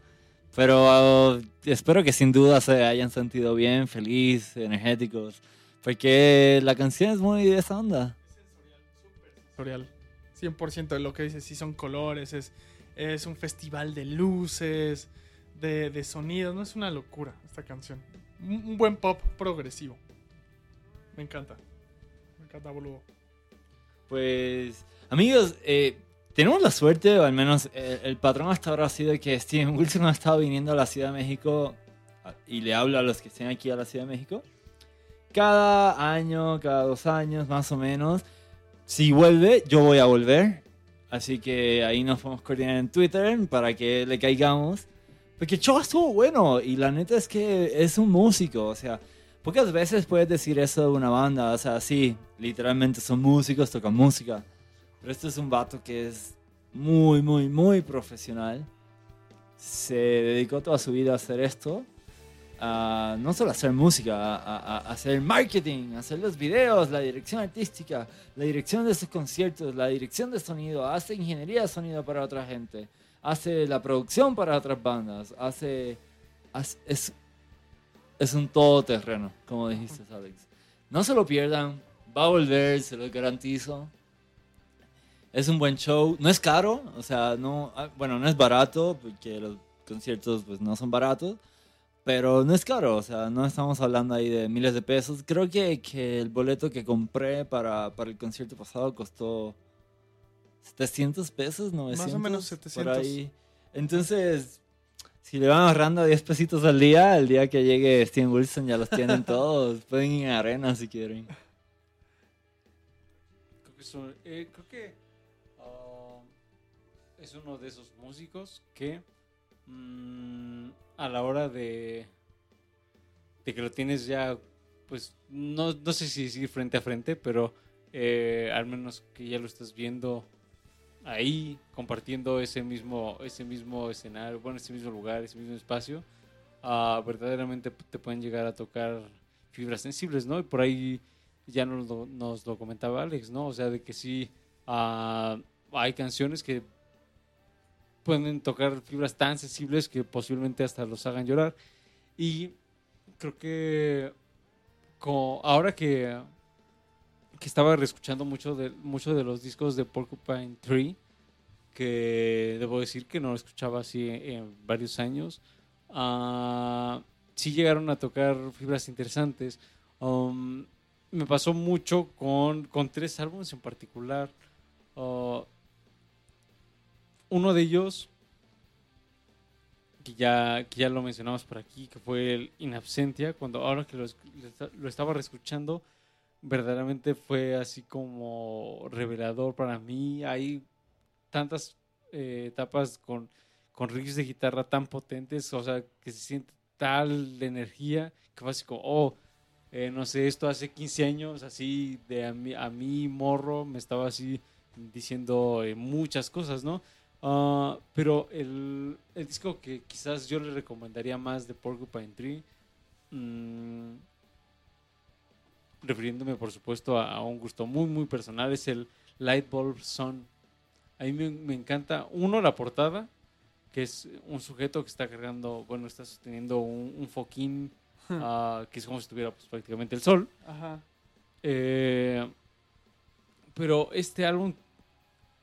Pero uh, espero que sin duda se hayan sentido bien, feliz, energéticos. Porque la canción es muy de esa onda. Sensorial. 100% de lo que dice, sí son colores, es, es un festival de luces, de, de sonidos, no es una locura esta canción. Un, un buen pop progresivo. Me encanta. Me encanta, boludo. Pues, amigos, eh, tenemos la suerte, o al menos eh, el patrón hasta ahora ha sido que Steven Wilson ha estado viniendo a la Ciudad de México a- y le habla a los que estén aquí a la Ciudad de México. Cada año, cada dos años, más o menos. Si vuelve, yo voy a volver. Así que ahí nos podemos coordinar en Twitter para que le caigamos. Porque show estuvo bueno y la neta es que es un músico, o sea, pocas veces puedes decir eso de una banda, o sea, sí, literalmente son músicos, tocan música, pero este es un vato que es muy, muy, muy profesional. Se dedicó toda su vida a hacer esto, a no solo a hacer música, a, a- a hacer marketing, a hacer los videos, la dirección artística, la dirección de sus conciertos, la dirección de sonido, hace ingeniería de sonido para otra gente, hace la producción para otras bandas, hace... hace- es, es un todoterreno, como dijiste, Alex. No se lo pierdan, va a volver, se lo garantizo. Es un buen show, no es caro, o sea, no, ah, bueno, no es barato, porque los conciertos pues no son baratos, pero no es caro, o sea, no estamos hablando ahí de miles de pesos. Creo que, que el boleto que compré para, para el concierto pasado costó 700 pesos, 900. menos por 700. ahí. Entonces, si le van ahorrando 10 pesitos al día, el día que llegue Steven Wilson ya los tienen todos. Pueden ir a arena si quieren. Son- eh, creo que ah, es uno de esos músicos que mm, a la hora de, de que lo tienes ya, pues no, no sé si decir frente a frente, pero eh, al menos que ya lo estás viendo ahí, compartiendo ese mismo, ese mismo escenario, bueno, ese mismo lugar, ese mismo espacio, ah, verdaderamente te pueden llegar a tocar fibras sensibles, ¿no? Y por ahí ya nos lo, nos lo comentaba Alex, ¿no? O sea, de que sí ah, hay canciones que pueden tocar fibras tan sensibles que posiblemente hasta los hagan llorar. Y creo que co- ahora que, que estaba reescuchando mucho de, mucho de los discos de Porcupine Tree, que debo decir que no lo escuchaba así en, en varios años, ah, sí llegaron a tocar fibras interesantes. Um, me pasó mucho con, con tres álbumes en particular. Uh, uno de ellos, que ya, que ya lo mencionamos por aquí, que fue el In Absentia, cuando ahora que lo, lo estaba reescuchando, verdaderamente fue así como revelador para mí. Hay tantas eh, etapas con, con riffs de guitarra tan potentes, o sea, que se siente tal energía, que fue así como, oh, eh, no sé, esto hace 15 años, así, de a mí, a mí morro, me estaba así diciendo eh, muchas cosas, ¿no? Ah, pero el, el disco que quizás yo le recomendaría más de Porcupine Tree, mm, refiriéndome por supuesto a, un gusto muy, muy personal, es el Lightbulb Sun. A mí me, me encanta, uno, la portada, que es un sujeto que está cargando, bueno, está sosteniendo un, un foquín ah, que es como si estuviera pues, prácticamente el sol. Ajá. Eh, pero este álbum,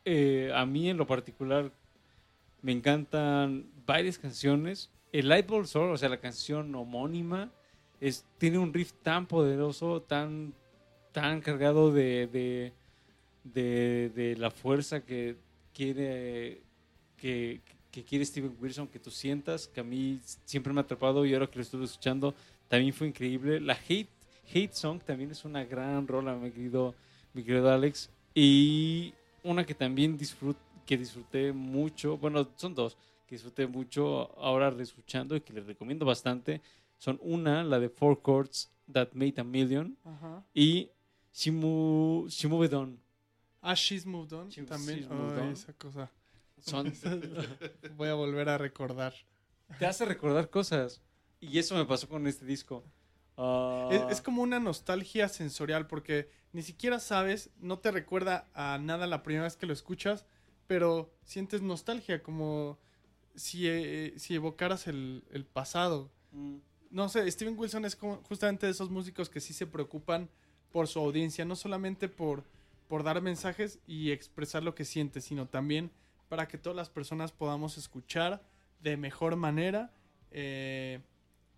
eh, a mí en lo particular, me encantan varias canciones. El Lightbulb Soul, o sea, la canción homónima, es, tiene un riff tan poderoso, tan, tan cargado de, de, de- de la fuerza que quiere, que, que quiere Steven Wilson que tú sientas, que a mí siempre me ha atrapado y ahora que lo estuve escuchando también fue increíble. La Hate, Hate Song también es una gran rola, mi querido, mi querido Alex. Y una que también disfrut, que disfruté mucho, bueno, son dos que disfruté mucho ahora reescuchando y que les recomiendo bastante. Son una, la de Four Chords That Made a Million y Shimu, Shimu Bedon. Ah, She's Moved On She's- también. She's Moved Ay, On. esa cosa. Son, Voy a volver a recordar. te hace recordar cosas. Y eso me pasó con este disco. Ah, Es, es como una nostalgia sensorial porque ni siquiera sabes, no te recuerda a nada la primera vez que lo escuchas, pero sientes nostalgia, como si, eh, si evocaras el, el pasado. mm, No sé, Steven Wilson es como justamente de esos músicos que sí se preocupan por su audiencia, no solamente por, por dar mensajes y expresar lo que siente, sino también para que todas las personas podamos escuchar de mejor manera eh,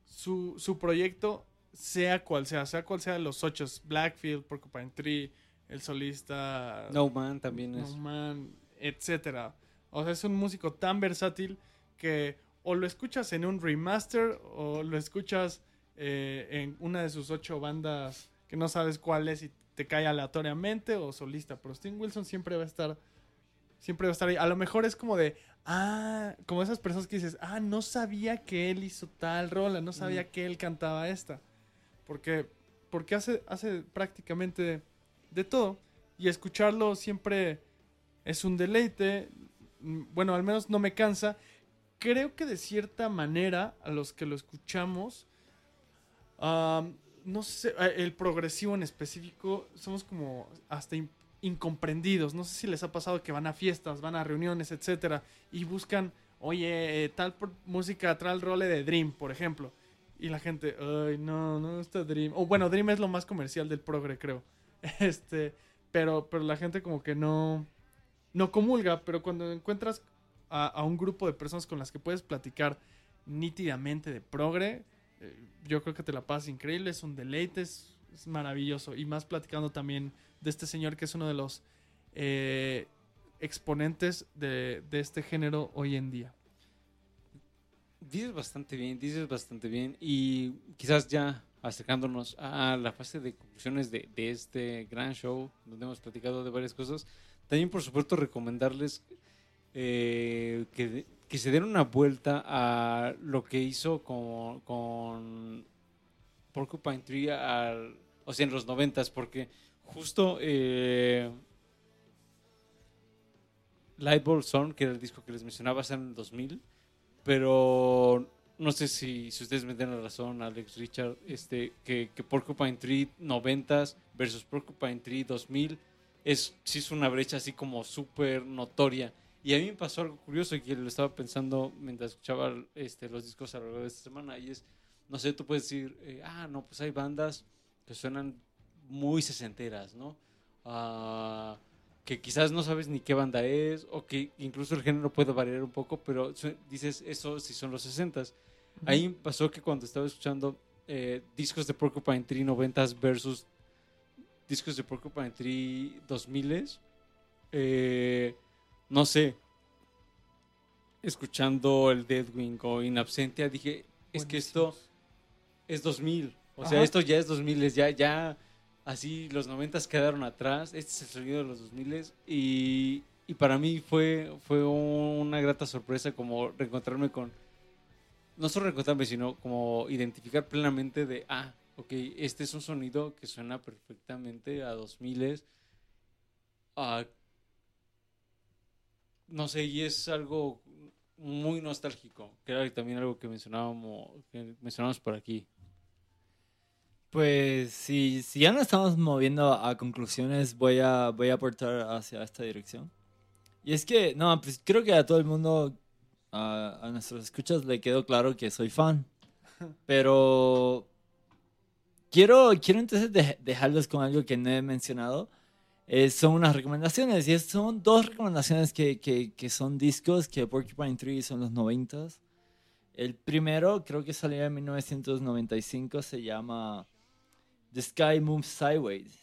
su, su proyecto, sea cual sea, sea cual sea los ocho, Blackfield, Porcupine Tree, el solista, No Man también es. No Man, etcétera. O sea, es un músico tan versátil que o lo escuchas en un remaster o lo escuchas eh, en una de sus ocho bandas que no sabes cuál es y te cae aleatoriamente o solista. Pero Sting Wilson siempre va a estar, siempre va a estar ahí. A lo mejor es como de, ah, como esas personas que dices, ah, no sabía que él hizo tal rola, no sabía que él cantaba esta. Porque, porque hace, hace prácticamente de todo. Y escucharlo siempre es un deleite. Mm, Bueno, al menos no me cansa. Creo que de cierta manera, a los que lo escuchamos, am, no sé, eh, el progresivo en específico, somos como hasta in- incomprendidos. No sé si les ha pasado que van a fiestas, van a reuniones, etcétera, y buscan, oye, eh, tal música, tal role de Dream, por ejemplo. Y la gente, ay, no, no está Dream. O bueno, Dream es lo más comercial del progre, creo. Este, pero, pero la gente como que no, no comulga, pero cuando encuentras a, un grupo de personas con las que puedes platicar nítidamente de progre, eh, yo creo que te la pasas increíble, es un deleite, es maravilloso. Y más platicando también de este señor que es uno de los eh, exponentes de, de este género hoy en día. Dices bastante bien, dices bastante bien. Y quizás ya acercándonos a la fase de conclusiones de, de este gran show, donde hemos platicado de varias cosas, también por supuesto recomendarles eh, que, que se den una vuelta a lo que hizo con, con Porcupine Tree al, o sea, en los noventas, porque justo eh, Lightbulb Sun, que era el disco que les mencionaba, es en el 2000, pero no sé si, si ustedes me den la razón, Alex Richard, este, que, que Porcupine Tree 90s versus Porcupine Tree 2000 es, sí es una brecha así como súper notoria. Y a mí me pasó algo curioso y que lo estaba pensando mientras escuchaba este, los discos a lo largo de esta semana. Y es, no sé, tú puedes decir, eh, ah, no, pues hay bandas que suenan muy sesenteras, ¿no? Ah, que quizás no sabes ni qué banda es, o que incluso el género puede variar un poco, pero dices, eso sí son los 60s. Ahí pasó que cuando estaba escuchando eh, discos de Porcupine Tree 90s versus discos de Porcupine Tree 2000s, eh, no sé, escuchando el Deadwing o In Absentia, dije, es que esto es 2000. O sea, Ajá. esto ya es 2000, es ya, ya así los 90 quedaron atrás. Este es el sonido de los 2000 y, y para mí fue, fue una grata sorpresa como reencontrarme con, no solo reencontrarme, sino como identificar plenamente de, ah, ok, este es un sonido que suena perfectamente a 2000 ah, no sé, y es algo muy nostálgico, que era también algo que mencionábamos, que mencionábamos por aquí. Pues si, si ya nos estamos moviendo a conclusiones, voy a, voy a aportar hacia esta dirección. Y es que, no, pues creo que a todo el mundo, a, a nuestros escuchas, le quedó claro que soy fan. Pero quiero, quiero entonces de- dejarlos con algo que no he mencionado. Eh, son unas recomendaciones. Y es- son dos recomendaciones que, que, que son discos que Porcupine Tree son los noventas. El primero, creo que salió en 1995, se llama The Sky Moves Sideways.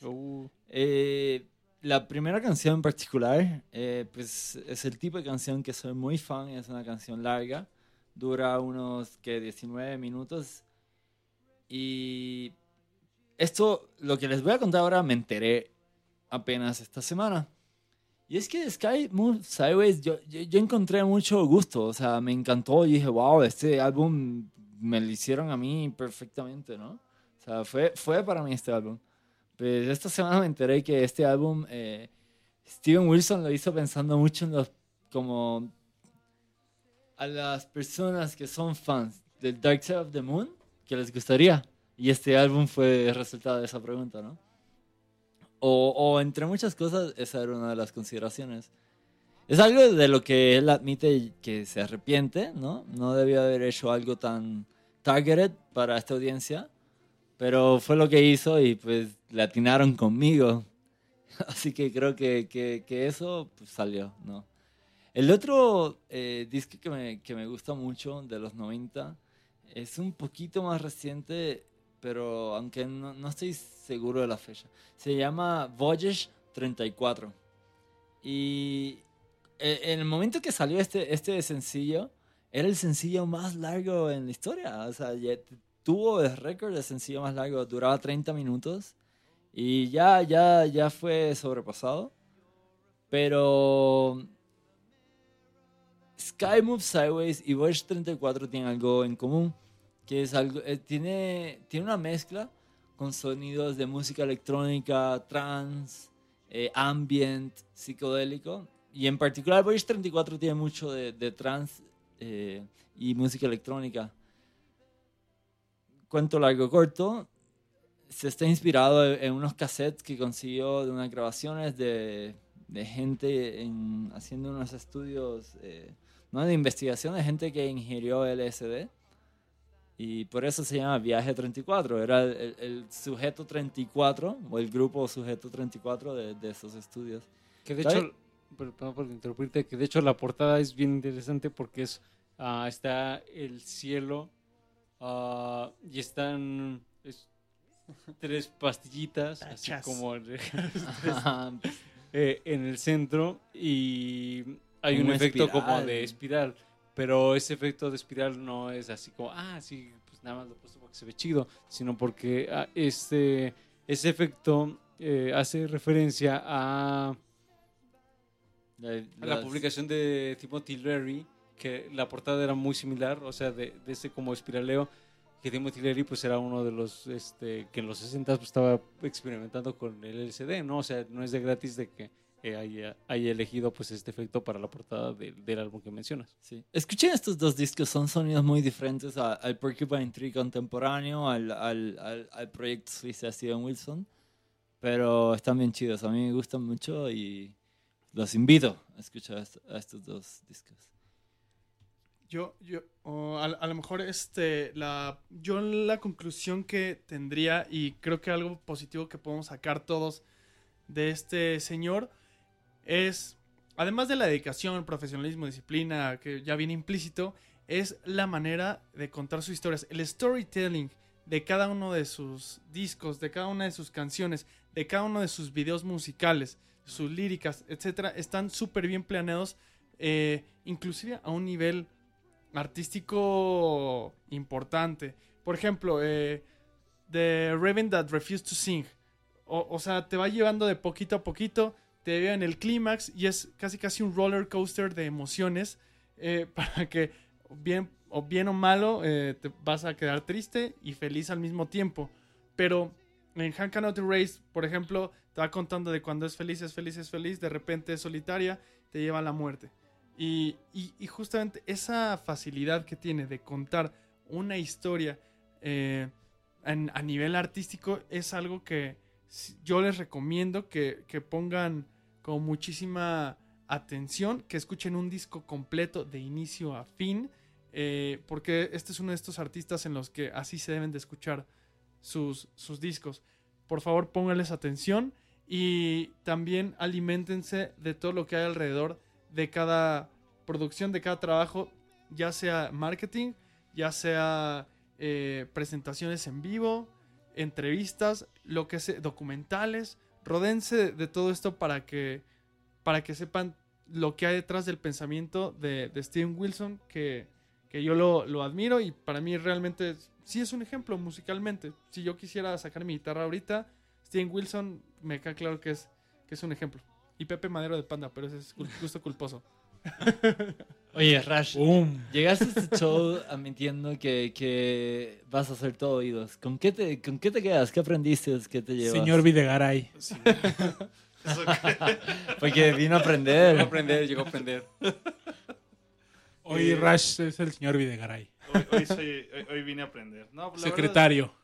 Eh, la primera canción en particular, eh, pues es el tipo de canción que soy muy fan, es una canción larga, dura unos que 19 minutos. Y esto, lo que les voy a contar ahora, me enteré apenas esta semana. Y es que The Sky Moves Sideways, yo, yo, yo encontré mucho gusto, o sea, me encantó y dije, wow, este álbum me lo hicieron a mí perfectamente, ¿no? O sea, fue, fue para mí este álbum. Pues esta semana me enteré que este álbum eh, Steven Wilson lo hizo pensando mucho en los como a las personas que son fans del Dark Side of the Moon que les gustaría Y este álbum fue el resultado de esa pregunta, ¿no? O, o entre muchas cosas, esa era una de las consideraciones. Es algo de lo que él admite que se arrepiente, ¿no? No debió haber hecho algo tan targeted para esta audiencia, pero fue lo que hizo y pues le atinaron conmigo. Así que creo que, que, que eso pues, salió, ¿no? El otro eh, disco que me, que me gusta mucho de los 90 es un poquito más reciente, pero aunque no, no estoy seguro de la fecha. Se llama Voyage 34. Y eh, en el momento que salió este, este sencillo, era el sencillo más largo en la historia. O sea, ya tuvo el récord de sencillo más largo, duraba 30 minutos. Y ya, ya, ya fue sobrepasado. Pero Sky Moves Sideways y Voyage 34 tienen algo en común, que es algo, eh, tiene, tiene una mezcla con sonidos de música electrónica, trance, eh, ambient, psicodélico. Y en particular Voyage 34 tiene mucho de, de trance eh, y música electrónica. Cuento largo corto, se está inspirado en unos cassettes que consiguió de unas grabaciones de, de gente en- haciendo unos estudios, eh, no de investigación, de gente que ingirió LSD. Y por eso se llama Viaje 34. Era el, el- sujeto 34, o el grupo sujeto 34 de, de esos estudios. Que de hecho, per- perdón por interrumpirte, que de hecho la portada es bien interesante porque es ah, está el cielo ah, y están es- tres pastillitas, así como eh, en el centro y hay Como un efecto como de espiral, pero ese efecto de espiral no es así como, ah, sí, pues nada más lo puse porque se ve chido, sino porque ah, este, ese efecto eh, hace referencia a La, a la las- publicación de Timothy Leary, que la portada era muy similar, o sea, de, de ese como espiraleo, que Timothy Leary pues era uno de los este, que en los 60 pues, estaba experimentando con el LCD, ¿no? O sea, no es de gratis de que eh, haya, haya elegido pues este efecto para la portada del- del álbum que mencionas. Sí. Escuchen estos dos discos, son sonidos muy diferentes al Porcupine Tree contemporáneo, al, al, al, al proyecto suizo de Steven Wilson, pero están bien chidos, a mí me gustan mucho y los invito a escuchar a estos dos discos. Yo, yo, a, a lo mejor este, la, yo la conclusión que tendría, y creo que algo positivo que podemos sacar todos de este señor, es, además de la dedicación, profesionalismo, disciplina, que ya viene implícito, es la manera de contar sus historias, el storytelling de cada uno de sus discos, de cada una de sus canciones, de cada uno de sus videos musicales, sus líricas, etcétera, están súper bien planeados, eh, inclusive a un nivel artístico importante. Por ejemplo, eh, The Raven That Refused to Sing. O, sea, te va llevando de poquito a poquito, te lleva en el clímax y es casi casi un roller coaster de emociones eh, para que bien o bien o malo eh, te vas a quedar triste y feliz al mismo tiempo. Pero en Hank Cannot Erase, por ejemplo, te va contando de cuando es feliz, es feliz, es feliz, de repente es solitaria, te lleva a la muerte. Y, justamente esa facilidad que tiene de contar una historia eh, a nivel artístico es algo que yo les recomiendo que, pongan con muchísima atención, que escuchen un disco completo de inicio a fin, eh, porque este es uno de estos artistas en los que así se deben de escuchar sus, sus discos. Por favor, pónganles atención y también aliméntense de todo lo que hay alrededor de cada producción, de cada trabajo, ya sea marketing, ya sea eh, presentaciones en vivo, entrevistas, lo que sea, documentales. Rodense de, todo esto para que, para que sepan lo que hay detrás del pensamiento de, de Steven Wilson, que, que yo lo, lo admiro y para mí realmente sí es un ejemplo musicalmente. Si yo quisiera sacar mi guitarra ahorita, Steven Wilson me queda claro que es, que es un ejemplo. Y Pepe Madero de Panda, pero ese es gusto culposo. Oye, Rash, ¡Bum! llegaste a este show admitiendo que, que vas a hacer todo oídos. ¿Con qué, te, ¿Con qué te quedas? ¿Qué aprendiste? ¿Qué te llevas? Señor Videgaray. Sí. Porque vino a Llegó a aprender. aprender, llegó a aprender. Hoy Eh, Rash es el señor Videgaray. hoy, hoy soy- hoy- hoy vine a aprender. No, la verdad- Secretario.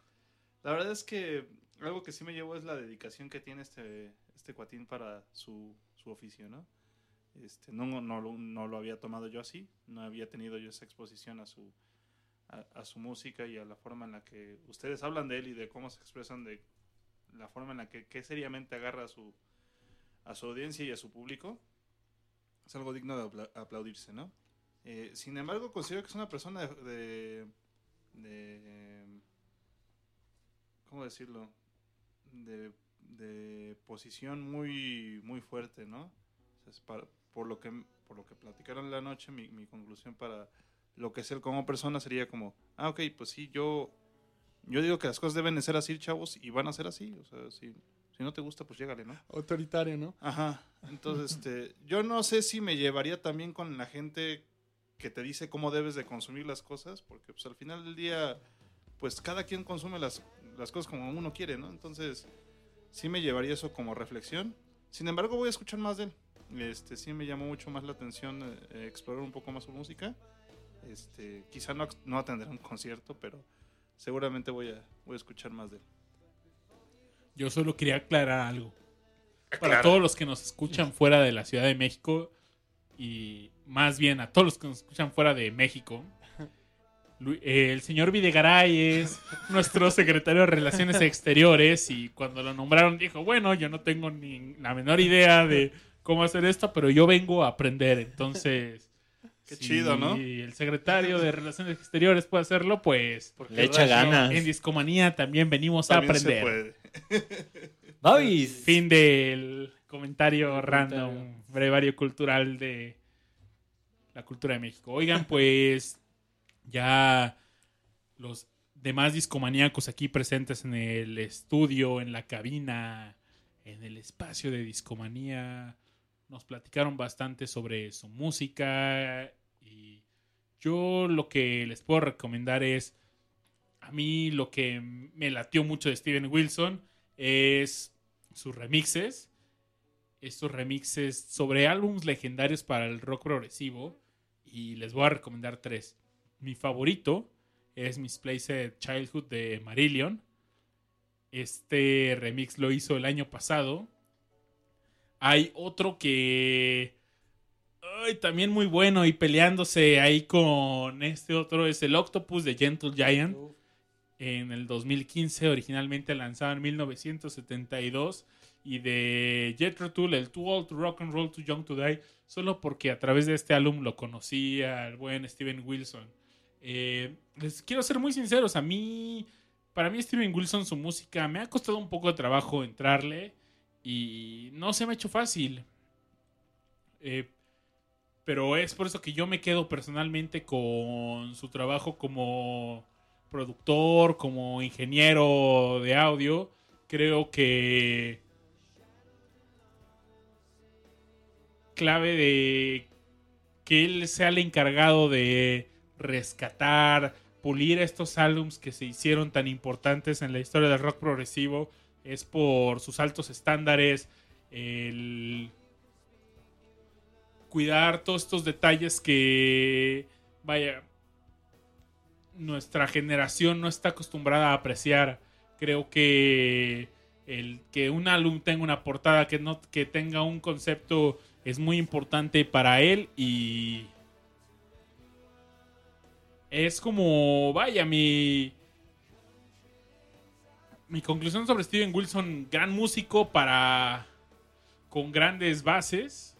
La verdad es que algo que sí me llevó es la dedicación que tiene este, este cuatín para su, su oficio, ¿no? Este, no, no, no lo había tomado yo así, no había tenido yo esa exposición a su, a, su música y a la forma en la que ustedes hablan de él y de cómo se expresan, de la forma en la que, que seriamente agarra a su, a su audiencia y a su público. Es algo digno de apla- aplaudirse, ¿no? Eh, sin embargo, considero que es una persona de, de- ¿cómo decirlo? De, de posición muy, muy fuerte, ¿no? O sea, es para- por, lo que, por lo que platicaron la noche, mi, mi conclusión para lo que es él como persona sería como, ah, ok, pues sí, yo, yo digo que las cosas deben de ser así, chavos, y van a ser así. O sea, si, si no te gusta, pues llégale, ¿no? Autoritario, ¿no? Ajá. Entonces, este, yo no sé si me llevaría también con la gente que te dice cómo debes de consumir las cosas, porque pues al final del día, pues cada quien consume las, las cosas como uno quiere, ¿no? Entonces, sí me llevaría eso como reflexión. Sin embargo, voy a escuchar más de él. Este, sí me llamó mucho más la atención eh, eh, explorar un poco más su música. Este, quizá no, no atender un concierto, pero seguramente voy a, voy a escuchar más de él. Yo solo quería aclarar algo. Para todos los que nos escuchan fuera de la Ciudad de México y más bien a todos los que nos escuchan fuera de México, el señor Videgaray es nuestro secretario de Relaciones Exteriores y cuando lo nombraron dijo, bueno, yo no tengo ni la menor idea de cómo hacer esto, pero yo vengo a aprender. Entonces, Qué si chido, ¿no? el secretario de Relaciones Exteriores puede hacerlo, pues Le echa ganas. en Discomanía también venimos a También se aprender. puede. Babis. Fin del comentario El random, comentario. brevario cultural de la cultura de México. Oigan, pues ya los demás discomaníacos aquí presentes en el estudio, en la cabina, en el espacio de discomanía, nos platicaron bastante sobre su música y yo lo que les puedo recomendar es, a mí lo que me latió mucho de Steven Wilson es sus remixes. Estos remixes sobre álbumes legendarios para el rock progresivo. Y les voy a recomendar tres. Mi favorito es Misplaced Childhood de Marillion. Este remix lo hizo el año pasado. Hay otro que. ay, también muy bueno y peleándose ahí con este otro es el Octopus de Gentle Giant en el 2015, originalmente lanzado en 1972, y de Jethro Tull, el Too Old to Rock and Roll, Too Young to Die, solo porque a través de este álbum lo conocí al buen Steven Wilson. Eh, les quiero ser muy sinceros, a mí, para mí Steven Wilson, su música, me ha costado un poco de trabajo entrarle y no se me ha hecho fácil. Eh, pero es por eso que yo me quedo personalmente con su trabajo como productor, como ingeniero de audio, creo que clave de que él sea el encargado de rescatar, pulir estos álbums que se hicieron tan importantes en la historia del rock progresivo es por sus altos estándares, el cuidar todos estos detalles que vaya nuestra generación no está acostumbrada a apreciar. Creo que el que un álbum tenga una portada que no que tenga un concepto es muy importante para él y es como vaya mi mi conclusión sobre Steven Wilson, gran músico para con grandes bases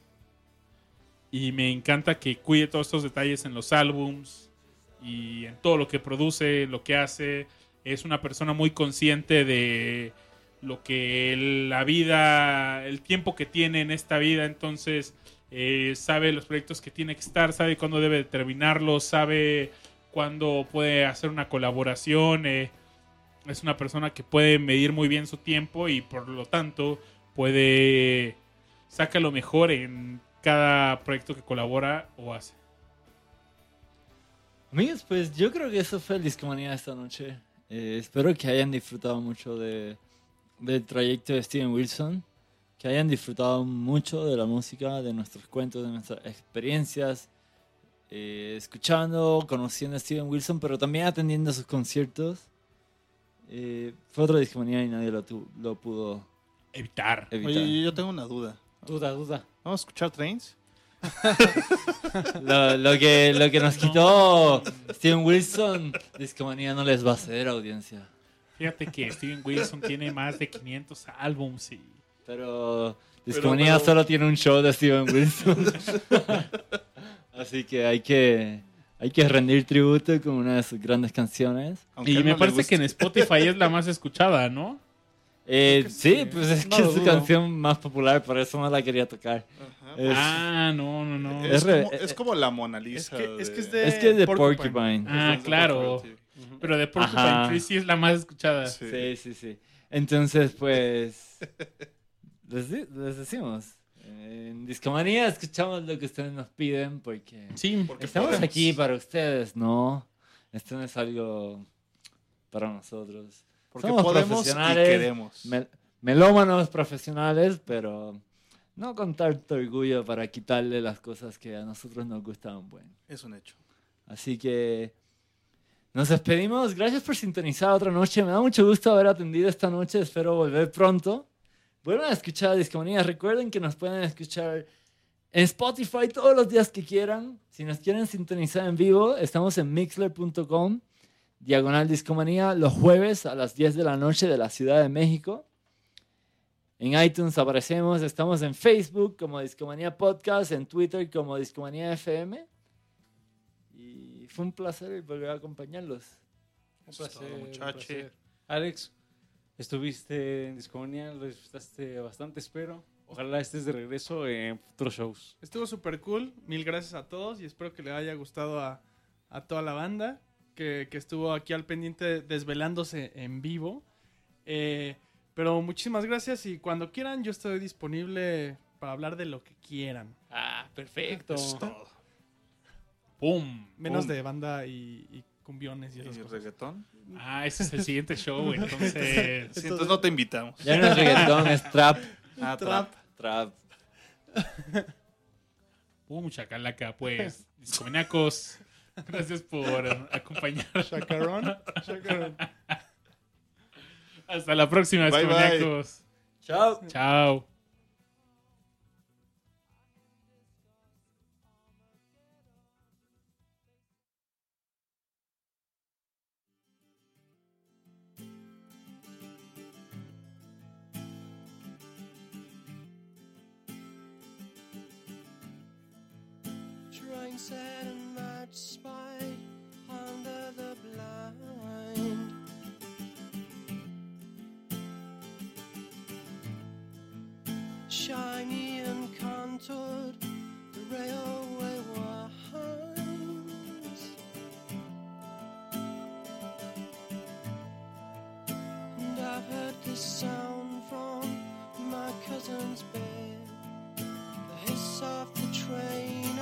y me encanta que cuide todos estos detalles en los álbums y en todo lo que produce, lo que hace. Es una persona muy consciente de lo que la vida, el tiempo que tiene en esta vida, entonces eh, sabe los proyectos que tiene que estar, sabe cuándo debe terminarlos, sabe cuándo puede hacer una colaboración. eh, es una persona que puede medir muy bien su tiempo y por lo tanto puede saca lo mejor en cada proyecto que colabora o hace. Amigos, pues yo creo que eso fue el Discomanía esta noche. Eh, espero que hayan disfrutado mucho de, del trayecto de Steven Wilson, que hayan disfrutado mucho de la música, de nuestros cuentos, de nuestras experiencias, eh, escuchando, conociendo a Steven Wilson, pero también atendiendo a sus conciertos. Eh, fue otra discomanía y nadie lo, tu- lo pudo Evitar. evitar. Oye, yo tengo una duda. Duda, duda. ¿Vamos a escuchar Trains? Lo, lo que, lo que nos quitó Steven Wilson, discomanía no les va a ceder audiencia. Fíjate que Steven Wilson tiene más de 500 álbums y Pero discomanía pero- solo tiene un show de Steven Wilson. Así que hay que hay que rendir tributo con una de sus grandes canciones. Aunque Y me parece que en Spotify es la más escuchada, ¿no? Eh, sí, pues es No que es su canción más popular, por eso no la quería tocar. Es, Ah, no, no, no. Es, es re- como, es como la Mona Lisa. Es que- es que es de- de- es que es de Porcupine. Porcupine. Ah, claro. Porcupine. Pero de Porcupine Ajá. Tree sí es la más escuchada. Sí. Sí, sí, sí. Entonces, pues. les, les decimos. En Discomanía escuchamos lo que ustedes nos piden porque Sí, Porque estamos podemos. aquí para ustedes, ¿no? Esto no es algo para nosotros. Porque Somos podemos y profesionales. queremos. Mel- melómanos profesionales, pero no con tanto orgullo para quitarle las cosas que a nosotros nos gustan. Bueno. Es un hecho. Así que nos despedimos. Gracias por sintonizar otra noche. Me da mucho gusto haber atendido esta noche. Espero volver pronto. Vuelvan a escuchar a Discomanía. Recuerden que nos pueden escuchar en Spotify todos los días que quieran. Si nos quieren sintonizar en vivo, estamos en mixler.com, diagonal Discomanía, los jueves a las 10 de la noche de la Ciudad de México. En iTunes aparecemos, estamos en Facebook como Discomanía Podcast, en Twitter como Discomanía FM. Y fue un placer volver a acompañarlos. Un Eso es todo, placer, un muchacho. placer. Alex, estuviste en Discomanía, lo disfrutaste bastante, espero. Ojalá estés de regreso en futuros shows. Estuvo súper cool. Mil gracias a todos y espero que le haya gustado a, a toda la banda que, que estuvo aquí al pendiente desvelándose en vivo. Eh, pero muchísimas gracias y cuando quieran yo estoy disponible para hablar de lo que quieran. Ah, perfecto. Eso es todo. ¡Pum! Menos de banda y, y cumbiones y esas ¿Y cosas. reggaetón? Ah, ese es el siguiente show, entonces... Sí, entonces no te invitamos. Ya no es reggaetón, es trap. Ah, Trap. Trap. ¡Pum! Chacalaca, pues. Discomaníacos, gracias por acompañarnos. Chacarón. Chacarón. Hasta la próxima, discomaníacos. Chao. Chao. Spy under the blind. Shiny and contoured, the railway winds. And I've heard this sound from my cousin's bed. The hiss of the train